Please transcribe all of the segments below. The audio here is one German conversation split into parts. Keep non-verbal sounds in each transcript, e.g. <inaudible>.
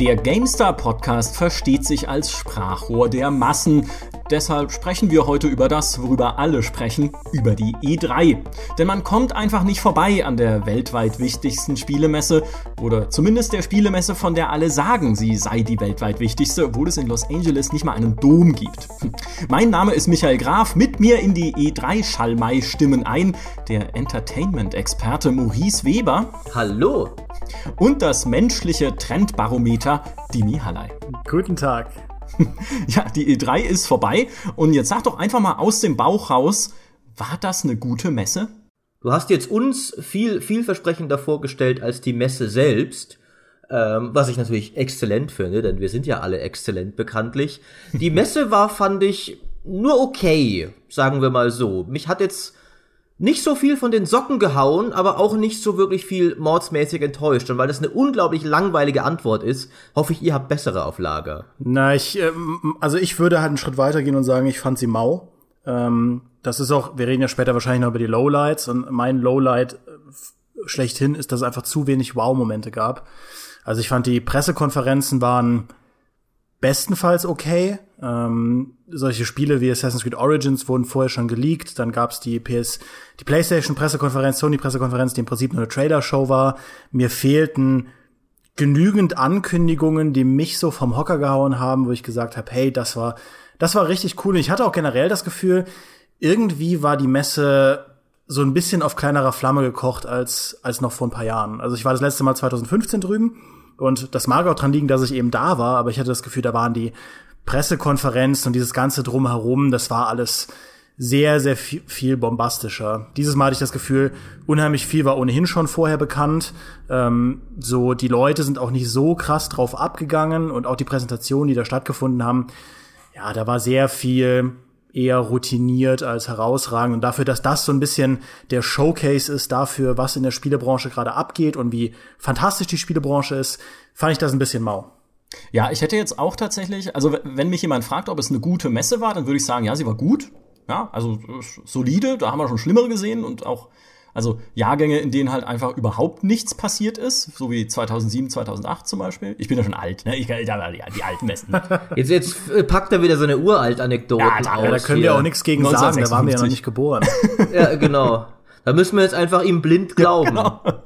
Der GameStar Podcast versteht sich als Sprachrohr der Massen. Deshalb sprechen wir heute über das, worüber alle sprechen, über die E3. Denn man kommt einfach nicht vorbei an der weltweit wichtigsten Spielemesse oder zumindest der Spielemesse, von der alle sagen, sie sei die weltweit wichtigste, obwohl es in Los Angeles nicht mal einen Dom gibt. Mein Name ist Michael Graf, mit mir in die E3-Schallmei stimmen ein der Entertainment-Experte Maurice Weber. Hallo. Und das menschliche Trendbarometer Dimi Hallei. Guten Tag. <laughs> Ja, die E3 ist vorbei und jetzt sag doch einfach mal aus dem Bauch raus, war das eine gute Messe? Du hast jetzt uns viel vielversprechender vorgestellt als die Messe selbst. Ähm, was ich natürlich exzellent finde, denn wir sind ja alle exzellent bekanntlich. Die <laughs> Messe war, fand ich, nur okay, sagen wir mal so. Mich hat jetzt nicht so viel von den Socken gehauen, aber auch nicht so wirklich viel mordsmäßig enttäuscht. Und weil das eine unglaublich langweilige Antwort ist, hoffe ich, ihr habt bessere auf Lager. Na, ich, ähm, also ich würde halt einen Schritt weitergehen und sagen, ich fand sie mau. Ähm, das ist auch, wir reden ja später wahrscheinlich noch über die Lowlights und mein Lowlight äh, schlechthin ist, dass es einfach zu wenig Wow-Momente gab. Also ich fand die Pressekonferenzen waren bestenfalls okay. Ähm, solche Spiele wie Assassin's Creed Origins wurden vorher schon geleakt. Dann gab's die PS, die PlayStation Pressekonferenz, Sony Pressekonferenz, die im Prinzip nur eine Trailer-Show war. Mir fehlten genügend Ankündigungen, die mich so vom Hocker gehauen haben, wo ich gesagt habe, hey, das war, das war richtig cool. Und ich hatte auch generell das Gefühl, irgendwie war die Messe so ein bisschen auf kleinerer Flamme gekocht als, als noch vor ein paar Jahren. Also ich war das letzte Mal 2015 drüben und das mag auch dran liegen, dass ich eben da war, aber ich hatte das Gefühl, da waren die Pressekonferenzen und dieses ganze drumherum, das war alles sehr, sehr viel, viel bombastischer. Dieses Mal hatte ich das Gefühl, unheimlich viel war ohnehin schon vorher bekannt. Ähm, so, die Leute sind auch nicht so krass drauf abgegangen und auch die Präsentationen, die da stattgefunden haben, ja, da war sehr viel eher routiniert als herausragend. Und dafür, dass das so ein bisschen der Showcase ist dafür, was in der Spielebranche gerade abgeht und wie fantastisch die Spielebranche ist, fand ich das ein bisschen mau. Ja, ich hätte jetzt auch tatsächlich, also wenn mich jemand fragt, ob es eine gute Messe war, dann würde ich sagen, ja, sie war gut. Ja, also solide, da haben wir schon schlimmere gesehen und auch also Jahrgänge, in denen halt einfach überhaupt nichts passiert ist, so wie 2007, 2008 zum Beispiel. Ich bin ja schon alt, ne? Ich kann ja die, die alten Messen. <laughs> jetzt, jetzt äh, packt er wieder so eine uralt Anekdote ja, da, aus. Da können wir auch nichts gegen sagen, da waren wir ja noch nicht geboren. <laughs> ja, genau. Da müssen wir jetzt einfach ihm blind glauben. Ja, genau.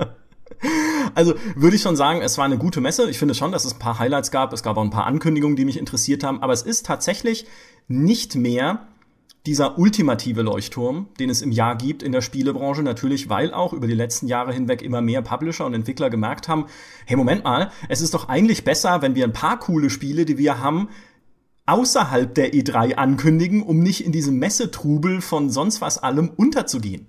Also würde ich schon sagen, es war eine gute Messe. Ich finde schon, dass es ein paar Highlights gab. Es gab auch ein paar Ankündigungen, die mich interessiert haben. Aber es ist tatsächlich nicht mehr dieser ultimative Leuchtturm, den es im Jahr gibt in der Spielebranche, natürlich, weil auch über die letzten Jahre hinweg immer mehr Publisher und Entwickler gemerkt haben, hey, Moment mal, es ist doch eigentlich besser, wenn wir ein paar coole Spiele, die wir haben, außerhalb der E3 ankündigen, um nicht in diesem Messetrubel von sonst was allem unterzugehen.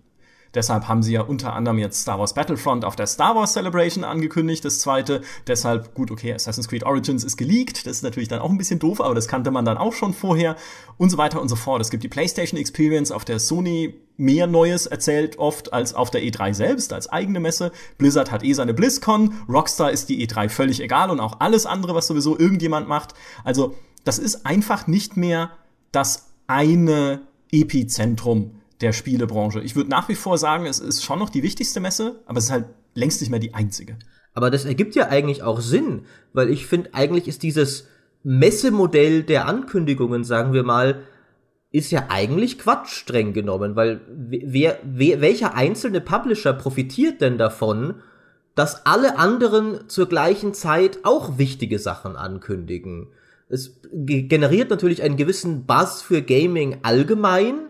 Deshalb haben sie ja unter anderem jetzt Star Wars Battlefront auf der Star Wars Celebration angekündigt, das zweite. Deshalb, gut, okay, Assassin's Creed Origins ist geleakt. Das ist natürlich dann auch ein bisschen doof, aber das kannte man dann auch schon vorher und so weiter und so fort. Es gibt die PlayStation Experience, auf der Sony mehr Neues erzählt oft als auf der E3 selbst, als eigene Messe. Blizzard hat eh seine BlizzCon. Rockstar ist die E3 völlig egal und auch alles andere, was sowieso irgendjemand macht. Also, das ist einfach nicht mehr das eine Epizentrum der Spielebranche. Ich würde nach wie vor sagen, es ist schon noch die wichtigste Messe, aber es ist halt längst nicht mehr die einzige. Aber das ergibt ja eigentlich auch Sinn, weil ich finde, eigentlich ist dieses Messemodell der Ankündigungen, sagen wir mal, ist ja eigentlich Quatsch streng genommen, weil wer, wer, welcher einzelne Publisher profitiert denn davon, dass alle anderen zur gleichen Zeit auch wichtige Sachen ankündigen? Es generiert natürlich einen gewissen Buzz für Gaming allgemein,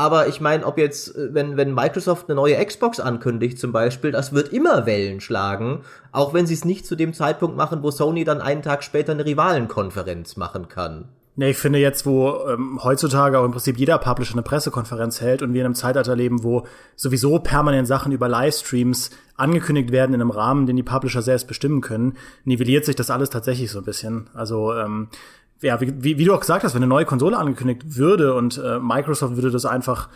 aber ich meine, ob jetzt, äh, wenn, wenn Microsoft eine neue Xbox ankündigt zum Beispiel, das wird immer Wellen schlagen, auch wenn sie es nicht zu dem Zeitpunkt machen, wo Sony dann einen Tag später eine Rivalenkonferenz machen kann. Nee, ich finde jetzt, wo ähm, heutzutage auch im Prinzip jeder Publisher eine Pressekonferenz hält und wir in einem Zeitalter leben, wo sowieso permanent Sachen über Livestreams angekündigt werden in einem Rahmen, den die Publisher selbst bestimmen können, nivelliert sich das alles tatsächlich so ein bisschen. Also ähm, ja, wie, wie, wie du auch gesagt hast, wenn eine neue Konsole angekündigt würde und äh, Microsoft würde das einfach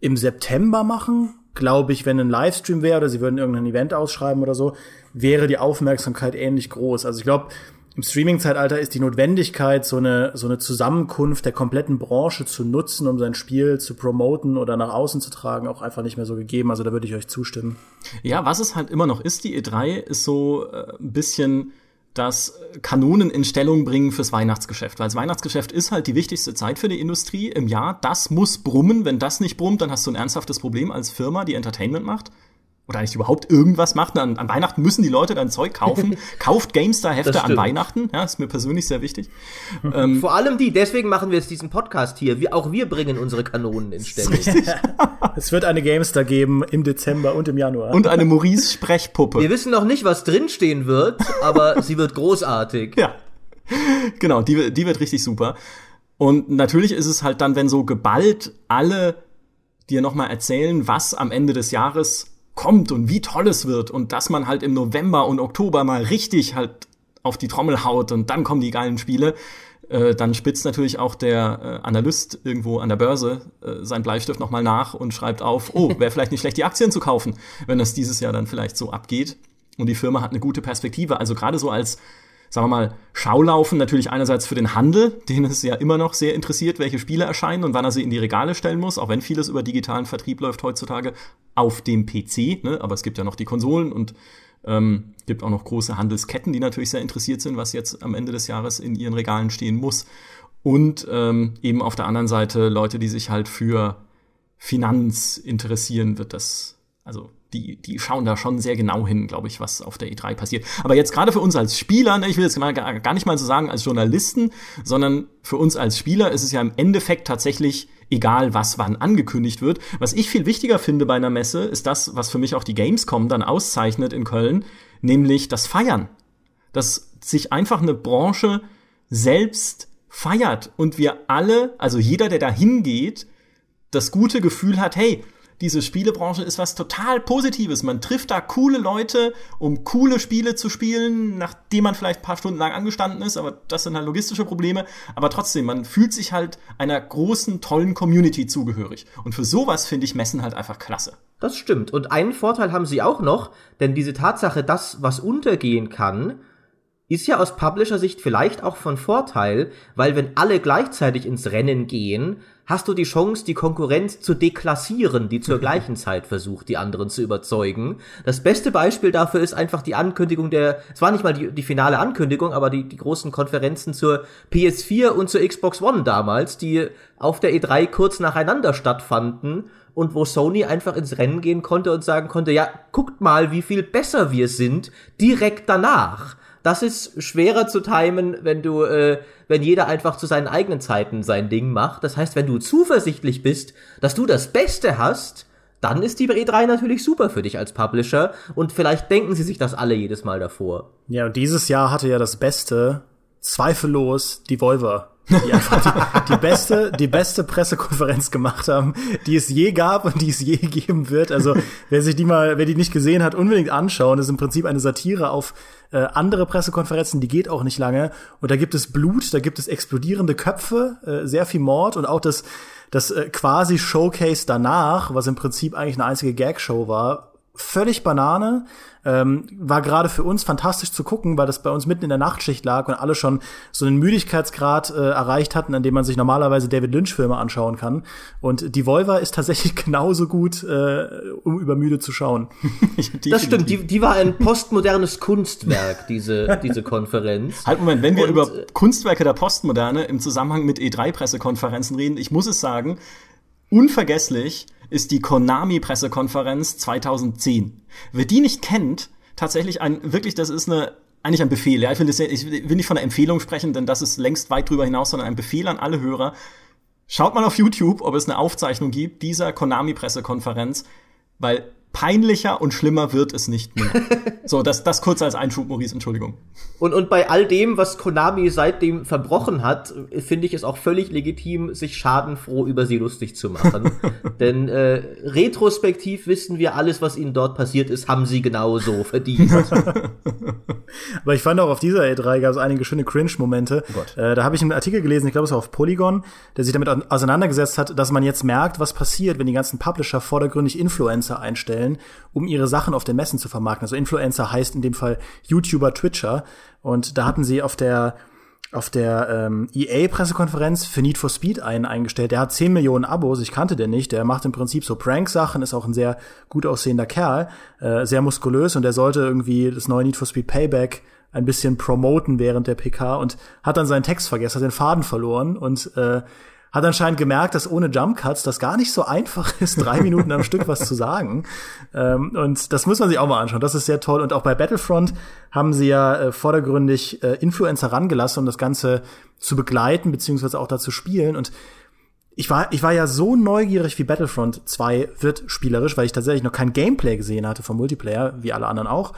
im September machen, glaube ich, wenn ein Livestream wäre oder sie würden irgendein Event ausschreiben oder so, wäre die Aufmerksamkeit ähnlich groß. Also ich glaube, im Streaming-Zeitalter ist die Notwendigkeit, so eine, so eine Zusammenkunft der kompletten Branche zu nutzen, um sein Spiel zu promoten oder nach außen zu tragen, auch einfach nicht mehr so gegeben. Also da würde ich euch zustimmen. Ja, was es halt immer noch ist, die E3 ist so äh, ein bisschen dass Kanonen in Stellung bringen fürs Weihnachtsgeschäft. Weil das Weihnachtsgeschäft ist halt die wichtigste Zeit für die Industrie im Jahr. Das muss brummen. Wenn das nicht brummt, dann hast du ein ernsthaftes Problem als Firma, die Entertainment macht oder eigentlich überhaupt irgendwas macht. An, an Weihnachten müssen die Leute dann Zeug kaufen. <laughs> Kauft GameStar-Hefte an Weihnachten. Ja, ist mir persönlich sehr wichtig. ähm, Vor allem die, deswegen machen wir jetzt diesen Podcast hier. Wir, auch wir bringen unsere Kanonen in <laughs> Stellung. <laughs> es wird eine GameStar geben im Dezember und im Januar. Und eine Maurice-Sprechpuppe. Wir wissen noch nicht, was drinstehen wird, aber sie wird großartig. Ja. Genau, die, die wird richtig super. Und natürlich ist es halt dann, wenn so geballt alle dir nochmal erzählen, was am Ende des Jahres kommt und wie toll es wird und dass man halt im November und Oktober mal richtig halt auf die Trommel haut und dann kommen die geilen Spiele, äh, dann spitzt natürlich auch der äh, Analyst irgendwo an der Börse äh, sein Bleistift nochmal nach und schreibt auf, <laughs> oh, wäre vielleicht nicht schlecht, die Aktien zu kaufen, wenn das dieses Jahr dann vielleicht so abgeht. Und die Firma hat eine gute Perspektive. Also gerade so als sagen wir mal, Schaulaufen natürlich einerseits für den Handel, den es ja immer noch sehr interessiert, welche Spiele erscheinen und wann er sie in die Regale stellen muss, auch wenn vieles über digitalen Vertrieb läuft heutzutage auf dem PC, ne? aber es gibt ja noch die Konsolen und ähm, gibt auch noch große Handelsketten, die natürlich sehr interessiert sind, was jetzt am Ende des Jahres in ihren Regalen stehen muss. Und ähm, eben auf der anderen Seite Leute, die sich halt für Finanz interessieren, wird das, also die, die schauen da schon sehr genau hin, glaube ich, was auf der E3 passiert. Aber jetzt gerade für uns als Spieler, ne, ich will jetzt gar, gar nicht mal so sagen als Journalisten, sondern für uns als Spieler ist es ja im Endeffekt tatsächlich egal, was wann angekündigt wird. Was ich viel wichtiger finde bei einer Messe, ist das, was für mich auch die Gamescom dann auszeichnet in Köln, nämlich das Feiern. Dass sich einfach eine Branche selbst feiert und wir alle, also jeder, der da hingeht, das gute Gefühl hat, hey, diese Spielebranche ist was total Positives. Man trifft da coole Leute, um coole Spiele zu spielen, nachdem man vielleicht ein paar Stunden lang angestanden ist, aber das sind halt logistische Probleme. Aber trotzdem, man fühlt sich halt einer großen, tollen Community zugehörig. Und für sowas finde ich Messen halt einfach klasse. Das stimmt. Und einen Vorteil haben sie auch noch, denn diese Tatsache, dass was untergehen kann, ist ja aus Publisher-Sicht vielleicht auch von Vorteil, weil wenn alle gleichzeitig ins Rennen gehen, hast du die Chance, die Konkurrenz zu deklassieren, die zur <laughs> gleichen Zeit versucht, die anderen zu überzeugen. Das beste Beispiel dafür ist einfach die Ankündigung der, es war nicht mal die, die finale Ankündigung, aber die, die großen Konferenzen zur PS4 und zur Xbox One damals, die auf der E3 kurz nacheinander stattfanden und wo Sony einfach ins Rennen gehen konnte und sagen konnte, ja, guckt mal, wie viel besser wir sind, direkt danach das ist schwerer zu timen, wenn du, äh, wenn jeder einfach zu seinen eigenen Zeiten sein Ding macht. Das heißt, wenn du zuversichtlich bist, dass du das Beste hast, dann ist die E3 natürlich super für dich als Publisher und vielleicht denken sie sich das alle jedes Mal davor. Ja, und dieses Jahr hatte ja das Beste, zweifellos, die Volver die einfach die, die, beste, die beste Pressekonferenz gemacht haben, die es je gab und die es je geben wird. Also wer sich die mal, wer die nicht gesehen hat, unbedingt anschauen. Das ist im Prinzip eine Satire auf äh, andere Pressekonferenzen, die geht auch nicht lange. Und da gibt es Blut, da gibt es explodierende Köpfe, äh, sehr viel Mord und auch das, das äh, quasi Showcase danach, was im Prinzip eigentlich eine einzige Gagshow war, völlig Banane. Ähm, war gerade für uns fantastisch zu gucken, weil das bei uns mitten in der Nachtschicht lag und alle schon so einen Müdigkeitsgrad äh, erreicht hatten, an dem man sich normalerweise David Lynch-Filme anschauen kann. Und die Volva ist tatsächlich <laughs> genauso gut, äh, um übermüde zu schauen. <laughs> das stimmt, die, die war ein postmodernes Kunstwerk, diese, diese Konferenz. Halt, Moment, wenn wir und, über Kunstwerke der Postmoderne im Zusammenhang mit E3-Pressekonferenzen reden, ich muss es sagen, unvergesslich ist die Konami-Pressekonferenz 2010. Wer die nicht kennt, tatsächlich ein, wirklich, das ist eine, eigentlich ein Befehl. Ja, ich will, das, ich will nicht von einer Empfehlung sprechen, denn das ist längst weit drüber hinaus, sondern ein Befehl an alle Hörer. Schaut mal auf YouTube, ob es eine Aufzeichnung gibt dieser Konami-Pressekonferenz, weil peinlicher und schlimmer wird es nicht mehr. <laughs> so, das, das kurz als Einschub, Maurice, Entschuldigung. Und, und bei all dem, was Konami seitdem verbrochen hat, finde ich es auch völlig legitim, sich schadenfroh über sie lustig zu machen. <laughs> Denn äh, retrospektiv wissen wir, alles, was ihnen dort passiert ist, haben sie genauso verdient. <laughs> Aber ich fand auch auf dieser E3 gab es einige schöne Cringe-Momente. Oh äh, da habe ich einen Artikel gelesen, ich glaube, es war auf Polygon, der sich damit auseinandergesetzt hat, dass man jetzt merkt, was passiert, wenn die ganzen Publisher vordergründig Influencer einstellen stellen, um ihre Sachen auf den Messen zu vermarkten. Also Influencer heißt in dem Fall YouTuber, Twitcher. Und da hatten sie auf der auf der ähm, EA-Pressekonferenz für Need for Speed einen eingestellt. Der hat 10 Millionen Abos, ich kannte den nicht. Der macht im Prinzip so Prank-Sachen, ist auch ein sehr gut aussehender Kerl, äh, sehr muskulös und der sollte irgendwie das neue Need for Speed Payback ein bisschen promoten während der PK und hat dann seinen Text vergessen, hat den Faden verloren und äh, hat anscheinend gemerkt, dass ohne Jump Cuts das gar nicht so einfach ist, drei Minuten am Stück was zu sagen. Ähm, und das muss man sich auch mal anschauen. Das ist sehr toll. Und auch bei Battlefront haben sie ja äh, vordergründig äh, Influencer rangelassen, um das Ganze zu begleiten, beziehungsweise auch dazu spielen. Und ich war, ich war ja so neugierig wie Battlefront 2 wird spielerisch, weil ich tatsächlich noch kein Gameplay gesehen hatte vom Multiplayer, wie alle anderen auch.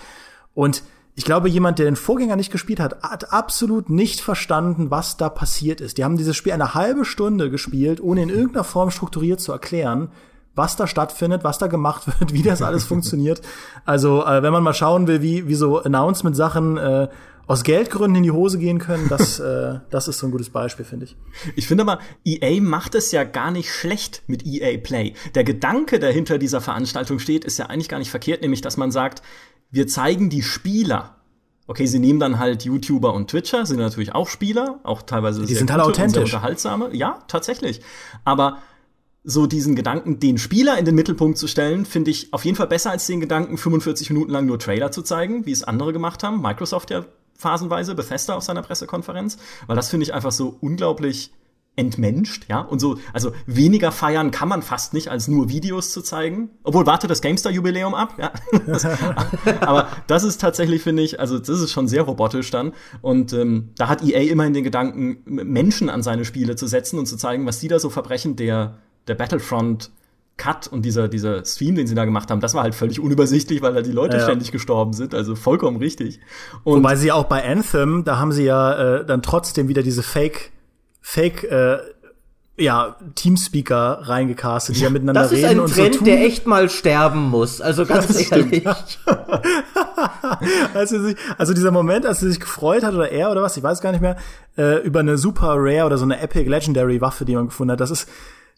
Und ich glaube, jemand, der den Vorgänger nicht gespielt hat, hat absolut nicht verstanden, was da passiert ist. Die haben dieses Spiel eine halbe Stunde gespielt, ohne in irgendeiner Form strukturiert zu erklären, was da stattfindet, was da gemacht <laughs> wird, wie das alles funktioniert. Also, äh, wenn man mal schauen will, wie, wie so Announcement-Sachen äh, aus Geldgründen in die Hose gehen können, das, <laughs> äh, das ist so ein gutes Beispiel, finde ich. Ich finde aber, EA macht es ja gar nicht schlecht mit EA Play. Der Gedanke, der hinter dieser Veranstaltung steht, ist ja eigentlich gar nicht verkehrt, nämlich, dass man sagt, wir zeigen die Spieler. Okay, sie nehmen dann halt YouTuber und Twitcher, sind natürlich auch Spieler, auch teilweise die sind halt authentisch. unterhaltsame. Ja, tatsächlich. Aber so diesen Gedanken, den Spieler in den Mittelpunkt zu stellen, finde ich auf jeden Fall besser als den Gedanken, 45 Minuten lang nur Trailer zu zeigen, wie es andere gemacht haben. Microsoft ja phasenweise, Bethesda auf seiner Pressekonferenz, weil das finde ich einfach so unglaublich entmenscht, ja, und so, also weniger feiern kann man fast nicht, als nur Videos zu zeigen. Obwohl, warte das GameStar-Jubiläum ab, ja. <laughs> Aber das ist tatsächlich, finde ich, also das ist schon sehr robotisch dann. Und ähm, da hat EA immerhin den Gedanken, Menschen an seine Spiele zu setzen und zu zeigen, was die da so verbrechen, der, der Battlefront Cut und dieser, dieser Stream, den sie da gemacht haben, das war halt völlig unübersichtlich, weil da die Leute ja. ständig gestorben sind. Also vollkommen richtig. Und Wobei sie auch bei Anthem, da haben sie ja äh, dann trotzdem wieder diese Fake Fake äh, ja, Teamspeaker reingecastet, die ja miteinander reden und so. Das ist ein Trend, der echt mal sterben muss. Also ganz das ehrlich. also, sich, also dieser Moment, als er sich gefreut hat oder er oder was, ich weiß gar nicht mehr, äh, über eine super rare oder so eine epic legendary Waffe, die man gefunden hat. Das ist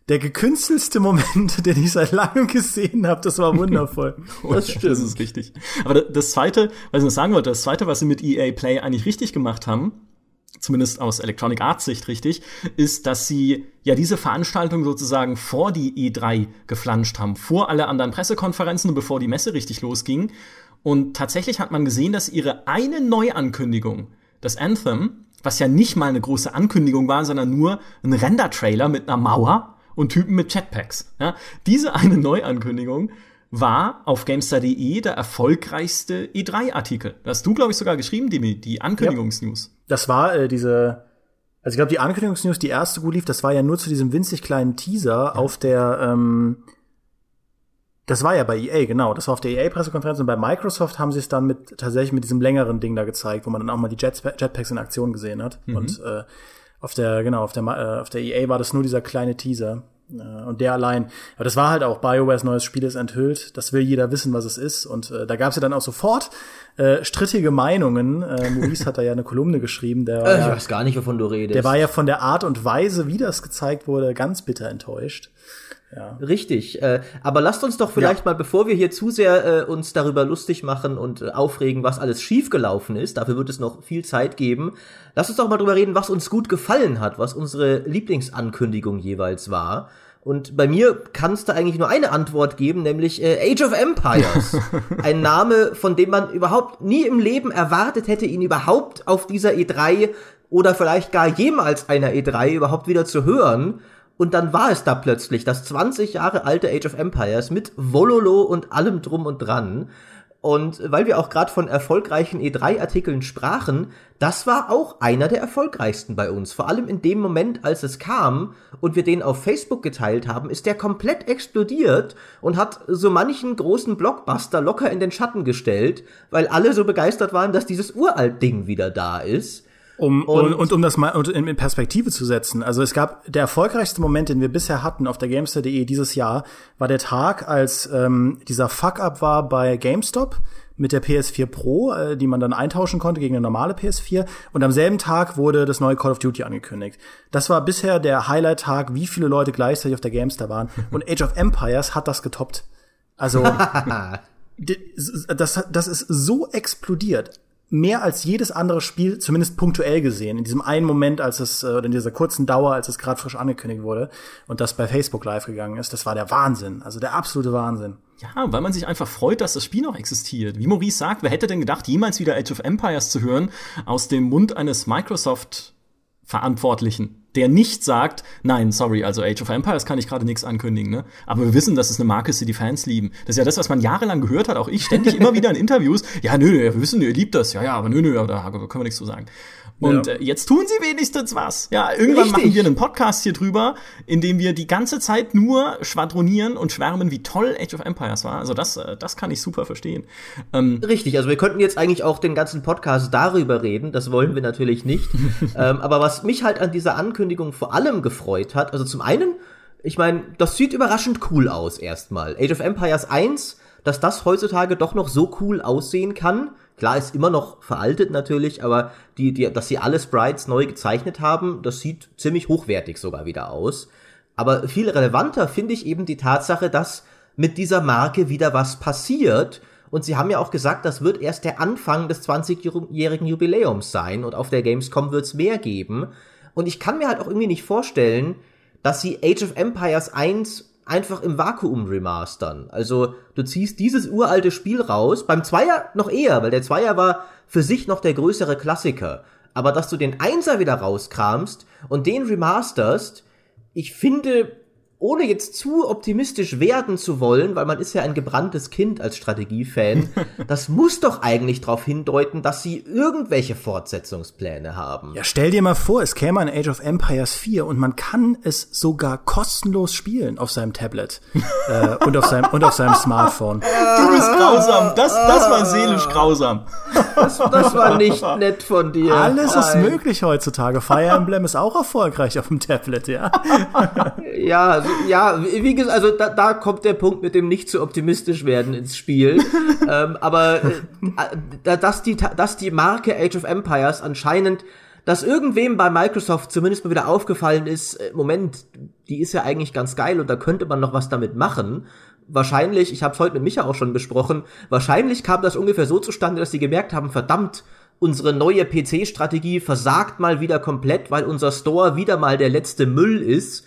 der gekünstelste Moment, <laughs> den ich seit langem gesehen habe. Das war wundervoll. <laughs> das stimmt. Das ist richtig. Aber das zweite, was ich noch sagen wollte, das zweite, was sie mit EA Play eigentlich richtig gemacht haben, zumindest aus Electronic Arts Sicht richtig, ist, dass sie ja diese Veranstaltung sozusagen vor die E3 geflanscht haben, vor alle anderen Pressekonferenzen und bevor die Messe richtig losging. Und tatsächlich hat man gesehen, dass ihre eine Neuankündigung, das Anthem, was ja nicht mal eine große Ankündigung war, sondern nur ein Render-Trailer mit einer Mauer und Typen mit Jetpacks. Ja, diese eine Neuankündigung war auf Gamestar.de der erfolgreichste E3-Artikel. Das hast du, glaube ich, sogar geschrieben, die, die Ankündigungsnews. Ja. Das war äh, diese, also ich glaube, die Ankündigungsnews, die erste gut lief, das war ja nur zu diesem winzig kleinen Teaser ja. auf der, ähm, das war ja bei EA, genau. Das war auf der EA-Pressekonferenz und bei Microsoft haben sie es dann mit tatsächlich mit diesem längeren Ding da gezeigt, wo man dann auch mal die Jet Jetpacks in Aktion gesehen hat. Mhm. Und äh, auf der, genau, auf der, äh, auf der EA war das nur dieser kleine Teaser. Äh, und der allein, aber das war halt auch BioWares neues Spiel ist enthüllt. Das will jeder wissen, was es ist. Und äh, da gab es ja dann auch sofort äh, strittige Meinungen. Äh, Maurice hat da ja eine Kolumne geschrieben. Der, <laughs> äh, ich weiß gar nicht, wovon du redest. Der war ja von der Art und Weise, wie das gezeigt wurde, ganz bitter enttäuscht. Ja. Richtig. Äh, aber lasst uns doch vielleicht ja. mal, bevor wir hier zu sehr äh, uns darüber lustig machen und äh, aufregen, was alles schiefgelaufen ist, dafür wird es noch viel Zeit geben, lasst uns doch mal drüber reden, was uns gut gefallen hat, was unsere Lieblingsankündigung jeweils war. Und bei mir kannst du eigentlich nur eine Antwort geben, nämlich äh, Age of Empires. <laughs> Ein Name, von dem man überhaupt nie im Leben erwartet hätte, ihn überhaupt auf dieser E3 oder vielleicht gar jemals einer E3 überhaupt wieder zu hören. Und dann war es da plötzlich, das 20 Jahre alte Age of Empires mit Vololo und allem drum und dran. Und weil wir auch gerade von erfolgreichen E3-Artikeln sprachen, das war auch einer der erfolgreichsten bei uns. Vor allem in dem Moment, als es kam und wir den auf Facebook geteilt haben, ist der komplett explodiert und hat so manchen großen Blockbuster locker in den Schatten gestellt, weil alle so begeistert waren, dass dieses Uralt-Ding wieder da ist. Um, und, und, um das mal in Perspektive zu setzen, also es gab der erfolgreichste Moment, den wir bisher hatten auf der Gamester.de dieses Jahr, war der Tag, als ähm, dieser Fuck-up war bei GameStop mit der PS4 Pro, äh, die man dann eintauschen konnte gegen eine normale PS4. Und am selben Tag wurde das neue Call of Duty angekündigt. Das war bisher der Highlight-Tag, wie viele Leute gleichzeitig auf der Gamester waren. Und Age of Empires hat das getoppt. Also <laughs> das, das ist so explodiert mehr als jedes andere Spiel, zumindest punktuell gesehen, in diesem einen Moment, als es, äh, oder in dieser kurzen Dauer, als es gerade frisch angekündigt wurde und das bei Facebook live gegangen ist, das war der Wahnsinn. Also der absolute Wahnsinn. Ja, weil man sich einfach freut, dass das Spiel noch existiert. Wie Maurice sagt, wer hätte denn gedacht, jemals wieder Age of Empires zu hören aus dem Mund eines Microsoft Verantwortlichen? der nicht sagt, nein, sorry, also Age of Empires kann ich gerade nichts ankündigen, ne? Aber wir wissen, dass es eine Marke ist, die die Fans lieben. Das ist ja das, was man jahrelang gehört hat, auch ich ständig immer <laughs> wieder in Interviews. Ja, nö, nö, wir wissen, ihr liebt das. Ja, ja, aber nö, nö, da können wir nichts zu sagen. Und ja. äh, jetzt tun sie wenigstens was. Ja, irgendwann Richtig. machen wir einen Podcast hier drüber, in dem wir die ganze Zeit nur schwadronieren und schwärmen, wie toll Age of Empires war. Also das, äh, das kann ich super verstehen. Ähm, Richtig, also wir könnten jetzt eigentlich auch den ganzen Podcast darüber reden. Das wollen wir natürlich nicht. <laughs> ähm, aber was mich halt an dieser Ankündigung vor allem gefreut hat, also zum einen, ich meine, das sieht überraschend cool aus erstmal. Age of Empires 1 dass das heutzutage doch noch so cool aussehen kann, Klar, ist immer noch veraltet natürlich, aber die, die, dass sie alle Sprites neu gezeichnet haben, das sieht ziemlich hochwertig sogar wieder aus. Aber viel relevanter finde ich eben die Tatsache, dass mit dieser Marke wieder was passiert. Und sie haben ja auch gesagt, das wird erst der Anfang des 20-jährigen Jubiläums sein und auf der Gamescom wird es mehr geben. Und ich kann mir halt auch irgendwie nicht vorstellen, dass sie Age of Empires 1 einfach im Vakuum remastern. Also du ziehst dieses uralte Spiel raus, beim Zweier noch eher, weil der Zweier war für sich noch der größere Klassiker. Aber dass du den Einser wieder rauskramst und den remasterst, ich finde, ohne jetzt zu optimistisch werden zu wollen, weil man ist ja ein gebranntes Kind als Strategiefan, <laughs> das muss doch eigentlich darauf hindeuten, dass sie irgendwelche Fortsetzungspläne haben. Ja, stell dir mal vor, es käme ein Age of Empires 4 und man kann es sogar kostenlos spielen auf seinem Tablet <laughs> äh, und, auf seinem, und auf seinem Smartphone. <laughs> Du bist grausam, das, das war seelisch grausam. Das, das war nicht nett von dir. Alles Nein. ist möglich heutzutage. Fire Emblem ist auch erfolgreich auf dem Tablet, ja. ja, ja, wie gesagt, also da, da kommt der Punkt mit dem nicht zu optimistisch werden ins Spiel. <laughs> ähm, aber äh, dass, die, dass die Marke Age of Empires anscheinend, dass irgendwem bei Microsoft zumindest mal wieder aufgefallen ist, äh, Moment, die ist ja eigentlich ganz geil und da könnte man noch was damit machen. Wahrscheinlich, ich habe es heute mit Micha auch schon besprochen, wahrscheinlich kam das ungefähr so zustande, dass sie gemerkt haben, verdammt, unsere neue PC-Strategie versagt mal wieder komplett, weil unser Store wieder mal der letzte Müll ist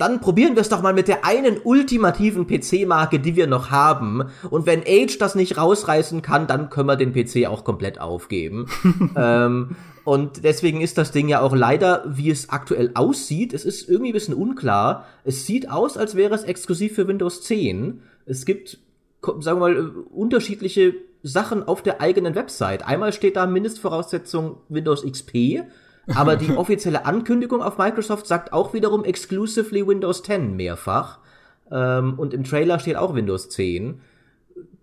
dann probieren wir es doch mal mit der einen ultimativen PC-Marke, die wir noch haben. Und wenn Age das nicht rausreißen kann, dann können wir den PC auch komplett aufgeben. <laughs> ähm, und deswegen ist das Ding ja auch leider, wie es aktuell aussieht, es ist irgendwie ein bisschen unklar. Es sieht aus, als wäre es exklusiv für Windows 10. Es gibt, sagen wir mal, unterschiedliche Sachen auf der eigenen Website. Einmal steht da Mindestvoraussetzung Windows XP aber die offizielle Ankündigung auf Microsoft sagt auch wiederum exclusively Windows 10 mehrfach. Ähm, und im Trailer steht auch Windows 10.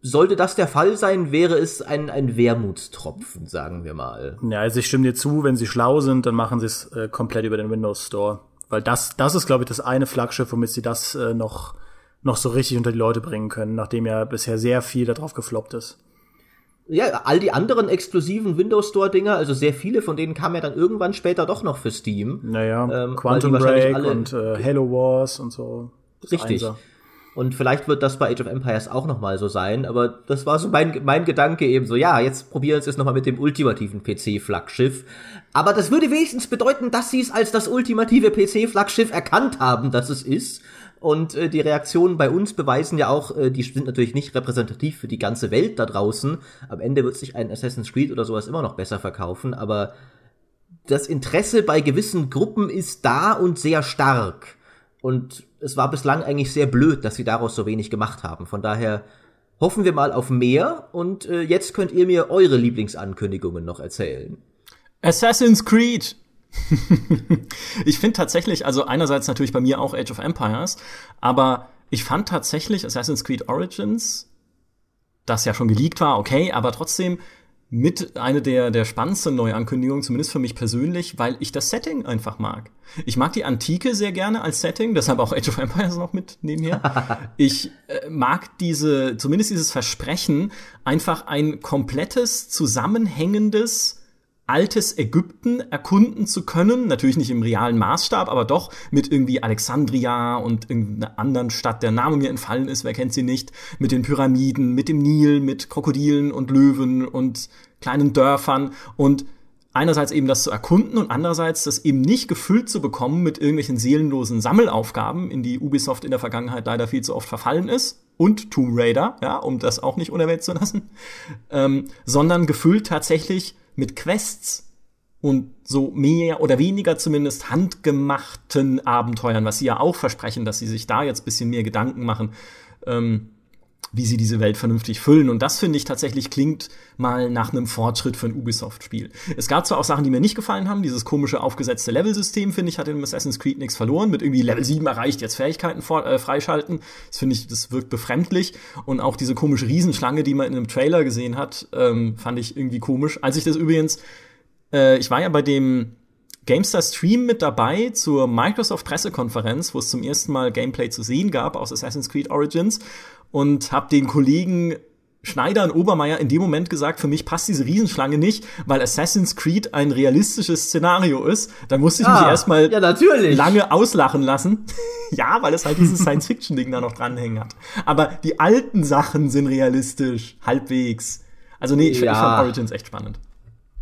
Sollte das der Fall sein, wäre es ein, ein Wermutstropfen, sagen wir mal. Ja, also ich stimme dir zu, wenn sie schlau sind, dann machen sie es äh, komplett über den Windows Store. Weil das, das ist, glaube ich, das eine Flaggschiff, womit sie das äh, noch, noch so richtig unter die Leute bringen können, nachdem ja bisher sehr viel darauf gefloppt ist ja, all die anderen exklusiven Windows Store Dinger, also sehr viele von denen kamen ja dann irgendwann später doch noch für Steam. Naja, ähm, Quantum Break und äh, Halo Wars und so. Richtig. Einser. Und vielleicht wird das bei Age of Empires auch noch mal so sein, aber das war so mein, mein Gedanke eben so, ja, jetzt probieren sie es noch mal mit dem ultimativen PC-Flaggschiff. Aber das würde wenigstens bedeuten, dass sie es als das ultimative PC-Flaggschiff erkannt haben, dass es ist und äh, die Reaktionen bei uns beweisen ja auch, äh, die sind natürlich nicht repräsentativ für die ganze Welt da draußen. Am Ende wird sich ein Assassin's Creed oder sowas immer noch besser verkaufen, aber das Interesse bei gewissen Gruppen ist da und sehr stark. Und es war bislang eigentlich sehr blöd, dass sie daraus so wenig gemacht haben. Von daher hoffen wir mal auf mehr und äh, jetzt könnt ihr mir eure Lieblingsankündigungen noch erzählen. Assassin's Creed <laughs> ich finde tatsächlich, also einerseits natürlich bei mir auch Age of Empires, aber ich fand tatsächlich Assassin's Creed Origins, das ja schon geleakt war, okay, aber trotzdem mit eine der, der spannendsten Neuankündigungen, zumindest für mich persönlich, weil ich das Setting einfach mag. Ich mag die Antike sehr gerne als Setting, deshalb auch Age of Empires noch mit nebenher. <laughs> ich äh, mag diese, zumindest dieses Versprechen, einfach ein komplettes, zusammenhängendes, altes Ägypten erkunden zu können. Natürlich nicht im realen Maßstab, aber doch mit irgendwie Alexandria und irgendeiner anderen Stadt, der Name mir entfallen ist, wer kennt sie nicht, mit den Pyramiden, mit dem Nil, mit Krokodilen und Löwen und kleinen Dörfern. Und einerseits eben das zu erkunden und andererseits das eben nicht gefüllt zu bekommen mit irgendwelchen seelenlosen Sammelaufgaben, in die Ubisoft in der Vergangenheit leider viel zu oft verfallen ist. Und Tomb Raider, ja, um das auch nicht unerwähnt zu lassen, ähm, sondern gefüllt tatsächlich mit Quests und so mehr oder weniger zumindest handgemachten Abenteuern, was sie ja auch versprechen, dass sie sich da jetzt bisschen mehr Gedanken machen. Ähm, wie sie diese Welt vernünftig füllen. Und das finde ich tatsächlich klingt mal nach einem Fortschritt für ein Ubisoft-Spiel. Es gab zwar auch Sachen, die mir nicht gefallen haben. Dieses komische aufgesetzte Level-System, finde ich, hat in Assassin's Creed nichts verloren. Mit irgendwie Level 7 erreicht, jetzt Fähigkeiten vor, äh, freischalten. Das finde ich, das wirkt befremdlich. Und auch diese komische Riesenschlange, die man in einem Trailer gesehen hat, ähm, fand ich irgendwie komisch. Als ich das übrigens, äh, ich war ja bei dem GameStar Stream mit dabei zur Microsoft Pressekonferenz, wo es zum ersten Mal Gameplay zu sehen gab aus Assassin's Creed Origins und habe den Kollegen Schneider und Obermeier in dem Moment gesagt, für mich passt diese Riesenschlange nicht, weil Assassin's Creed ein realistisches Szenario ist. Da musste ich ah, mich erstmal ja, lange auslachen lassen. <laughs> ja, weil es halt dieses Science-Fiction-Ding da noch dranhängen hat. Aber die alten Sachen sind realistisch, halbwegs. Also nee, ich, ja. ich fand Origins echt spannend.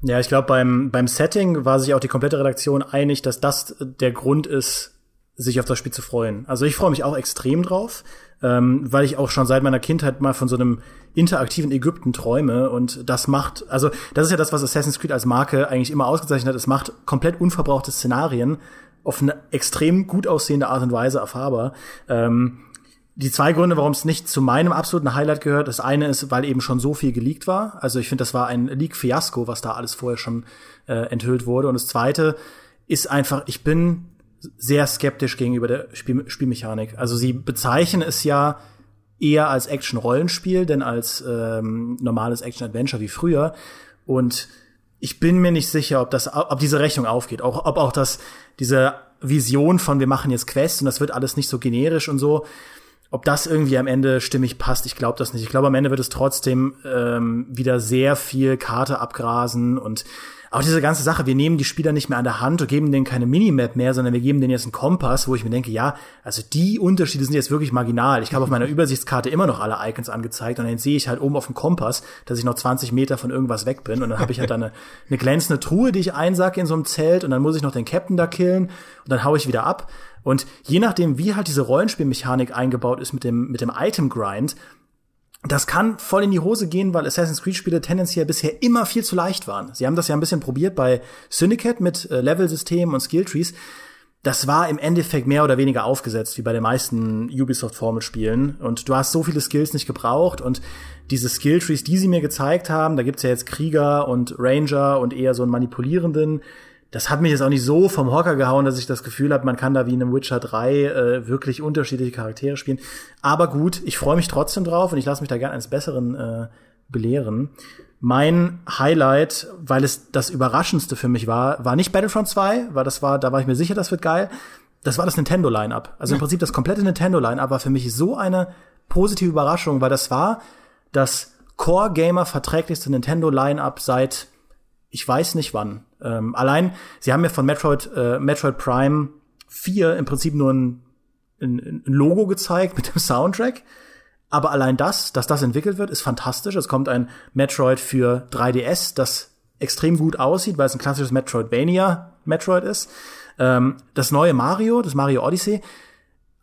Ja, ich glaube, beim, beim Setting war sich auch die komplette Redaktion einig, dass das der Grund ist, sich auf das Spiel zu freuen. Also ich freue mich auch extrem drauf ähm, weil ich auch schon seit meiner Kindheit mal von so einem interaktiven Ägypten träume und das macht, also das ist ja das, was Assassin's Creed als Marke eigentlich immer ausgezeichnet hat. Es macht komplett unverbrauchte Szenarien auf eine extrem gut aussehende Art und Weise erfahrbar. Ähm, die zwei Gründe, warum es nicht zu meinem absoluten Highlight gehört, das eine ist, weil eben schon so viel geleakt war. Also ich finde, das war ein Leak-Fiasko, was da alles vorher schon äh, enthüllt wurde. Und das zweite ist einfach, ich bin sehr skeptisch gegenüber der Spiel Spielmechanik. Also sie bezeichnen es ja eher als Action-Rollenspiel, denn als ähm, normales Action-Adventure wie früher. Und ich bin mir nicht sicher, ob das, ob diese Rechnung aufgeht, auch, ob auch das, diese Vision von wir machen jetzt Quests und das wird alles nicht so generisch und so, ob das irgendwie am Ende stimmig passt, ich glaube das nicht. Ich glaube, am Ende wird es trotzdem ähm, wieder sehr viel Karte abgrasen und auch diese ganze Sache, wir nehmen die Spieler nicht mehr an der Hand und geben denen keine Minimap mehr, sondern wir geben denen jetzt einen Kompass, wo ich mir denke, ja, also die Unterschiede sind jetzt wirklich marginal. Ich habe auf meiner Übersichtskarte immer noch alle Icons angezeigt und dann sehe ich halt oben auf dem Kompass, dass ich noch 20 Meter von irgendwas weg bin und dann habe ich halt eine, eine glänzende Truhe, die ich einsacke in so einem Zelt und dann muss ich noch den Captain da killen und dann hau ich wieder ab. Und je nachdem, wie halt diese Rollenspielmechanik eingebaut ist mit dem, mit dem Item Grind, das kann voll in die Hose gehen, weil Assassin's Creed-Spiele tendenziell bisher immer viel zu leicht waren. Sie haben das ja ein bisschen probiert bei Syndicate mit äh, Level-Systemen und Skilltrees. Das war im Endeffekt mehr oder weniger aufgesetzt, wie bei den meisten Ubisoft-Formel-Spielen. Und du hast so viele Skills nicht gebraucht und diese Skilltrees, die sie mir gezeigt haben, da gibt's ja jetzt Krieger und Ranger und eher so einen manipulierenden das hat mich jetzt auch nicht so vom Hocker gehauen, dass ich das Gefühl habe, man kann da wie in einem Witcher 3 äh, wirklich unterschiedliche Charaktere spielen. Aber gut, ich freue mich trotzdem drauf und ich lasse mich da gerne eines Besseren äh, belehren. Mein Highlight, weil es das Überraschendste für mich war, war nicht Battlefront 2, weil das war, da war ich mir sicher, das wird geil. Das war das Nintendo Line-Up. Also im Prinzip das komplette Nintendo Line-Up war für mich so eine positive Überraschung, weil das war das Core Gamer verträglichste Nintendo Line-Up seit ich weiß nicht wann. Ähm, allein, sie haben mir von Metroid, äh, Metroid Prime 4 im Prinzip nur ein, ein, ein Logo gezeigt mit dem Soundtrack. Aber allein das, dass das entwickelt wird, ist fantastisch. Es kommt ein Metroid für 3DS, das extrem gut aussieht, weil es ein klassisches Metroidvania Metroid ist. Ähm, das neue Mario, das Mario Odyssey,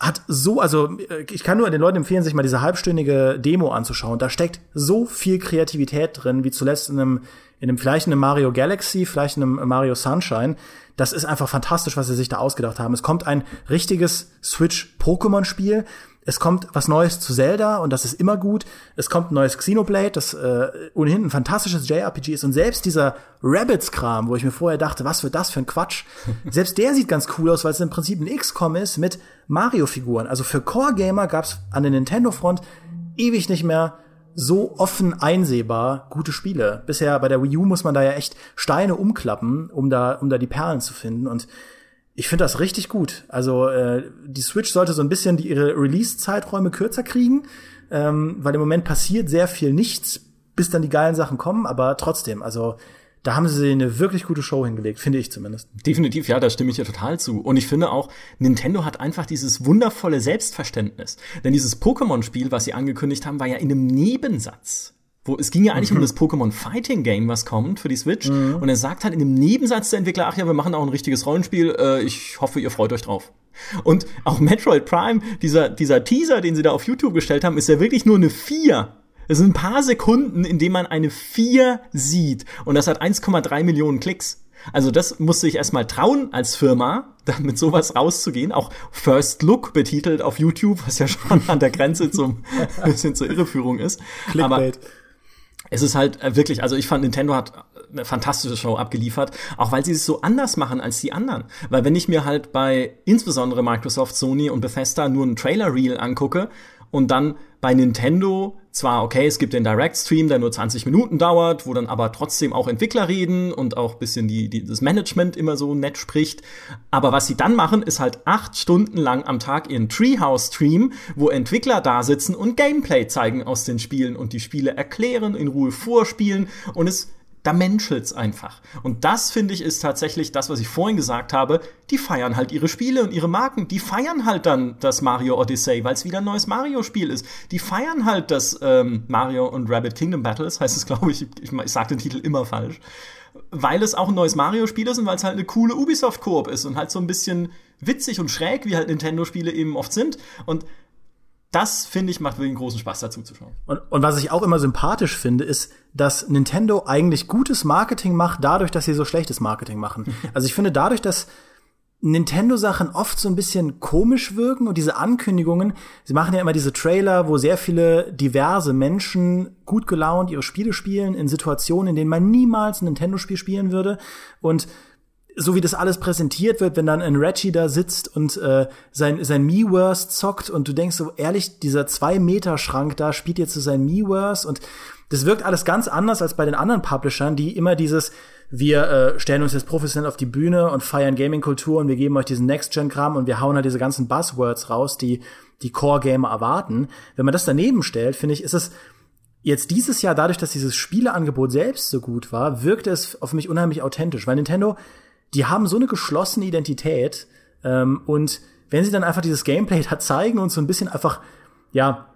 hat so, also äh, ich kann nur den Leuten empfehlen, sich mal diese halbstündige Demo anzuschauen. Da steckt so viel Kreativität drin, wie zuletzt in einem in einem vielleicht in einem Mario Galaxy, vielleicht in einem Mario Sunshine. Das ist einfach fantastisch, was sie sich da ausgedacht haben. Es kommt ein richtiges Switch-Pokémon-Spiel. Es kommt was Neues zu Zelda und das ist immer gut. Es kommt ein neues Xenoblade, das äh, ohnehin ein fantastisches JRPG ist. Und selbst dieser Rabbits-Kram, wo ich mir vorher dachte, was wird das für ein Quatsch, <laughs> selbst der sieht ganz cool aus, weil es im Prinzip ein XCOM ist mit Mario-Figuren. Also für Core-Gamer gab's an der Nintendo-Front ewig nicht mehr so offen einsehbar gute Spiele. Bisher bei der Wii U muss man da ja echt Steine umklappen, um da, um da die Perlen zu finden. Und ich finde das richtig gut. Also äh, die Switch sollte so ein bisschen die, ihre Release-Zeiträume kürzer kriegen, ähm, weil im Moment passiert sehr viel nichts, bis dann die geilen Sachen kommen. Aber trotzdem, also da haben sie eine wirklich gute Show hingelegt, finde ich zumindest. Definitiv, ja, da stimme ich dir total zu. Und ich finde auch, Nintendo hat einfach dieses wundervolle Selbstverständnis. Denn dieses Pokémon-Spiel, was sie angekündigt haben, war ja in einem Nebensatz. Wo, es ging ja eigentlich mhm. um das Pokémon Fighting Game, was kommt für die Switch. Mhm. Und er sagt halt in dem Nebensatz der Entwickler, ach ja, wir machen auch ein richtiges Rollenspiel. Äh, ich hoffe, ihr freut euch drauf. Und auch Metroid Prime, dieser, dieser Teaser, den sie da auf YouTube gestellt haben, ist ja wirklich nur eine 4. Es sind ein paar Sekunden, in denen man eine 4 sieht. Und das hat 1,3 Millionen Klicks. Also das musste ich erstmal trauen als Firma, <laughs> damit sowas rauszugehen. Auch First Look betitelt auf YouTube, was ja schon <laughs> an der Grenze zum <laughs> bisschen zur Irreführung ist. Clickbait. Aber es ist halt äh, wirklich, also ich fand Nintendo hat eine fantastische Show abgeliefert, auch weil sie es so anders machen als die anderen. Weil wenn ich mir halt bei insbesondere Microsoft, Sony und Bethesda nur einen Trailer-Reel angucke und dann bei Nintendo zwar, okay, es gibt den Direct-Stream, der nur 20 Minuten dauert, wo dann aber trotzdem auch Entwickler reden und auch bisschen die, die, das Management immer so nett spricht. Aber was sie dann machen, ist halt acht Stunden lang am Tag ihren Treehouse-Stream, wo Entwickler da sitzen und Gameplay zeigen aus den Spielen und die Spiele erklären, in Ruhe vorspielen und es da menschelt's einfach. Und das, finde ich, ist tatsächlich das, was ich vorhin gesagt habe. Die feiern halt ihre Spiele und ihre Marken. Die feiern halt dann das Mario Odyssey, weil es wieder ein neues Mario-Spiel ist. Die feiern halt das ähm, Mario und Rabbit Kingdom Battles, heißt es, glaube ich. Ich, ich sage den Titel immer falsch. Weil es auch ein neues Mario-Spiel ist und weil es halt eine coole Ubisoft-Koop ist und halt so ein bisschen witzig und schräg, wie halt Nintendo-Spiele eben oft sind. Und das, finde ich, macht wirklich großen Spaß dazu zu schauen. Und, und was ich auch immer sympathisch finde, ist, dass Nintendo eigentlich gutes Marketing macht, dadurch, dass sie so schlechtes Marketing machen. <laughs> also ich finde, dadurch, dass Nintendo-Sachen oft so ein bisschen komisch wirken und diese Ankündigungen, sie machen ja immer diese Trailer, wo sehr viele diverse Menschen gut gelaunt ihre Spiele spielen, in Situationen, in denen man niemals ein Nintendo-Spiel spielen würde. Und so wie das alles präsentiert wird, wenn dann ein Reggie da sitzt und äh, sein, sein Miiverse zockt und du denkst so, ehrlich, dieser zwei-Meter-Schrank da spielt jetzt so sein Miiverse und das wirkt alles ganz anders als bei den anderen Publishern, die immer dieses, wir äh, stellen uns jetzt professionell auf die Bühne und feiern Gaming-Kultur und wir geben euch diesen Next-Gen-Kram und wir hauen halt diese ganzen Buzzwords raus, die die Core-Gamer erwarten. Wenn man das daneben stellt, finde ich, ist es jetzt dieses Jahr, dadurch, dass dieses Spieleangebot selbst so gut war, wirkte es auf mich unheimlich authentisch, weil Nintendo die haben so eine geschlossene Identität ähm, und wenn sie dann einfach dieses Gameplay <laughs> da zeigen und so ein bisschen einfach, ja,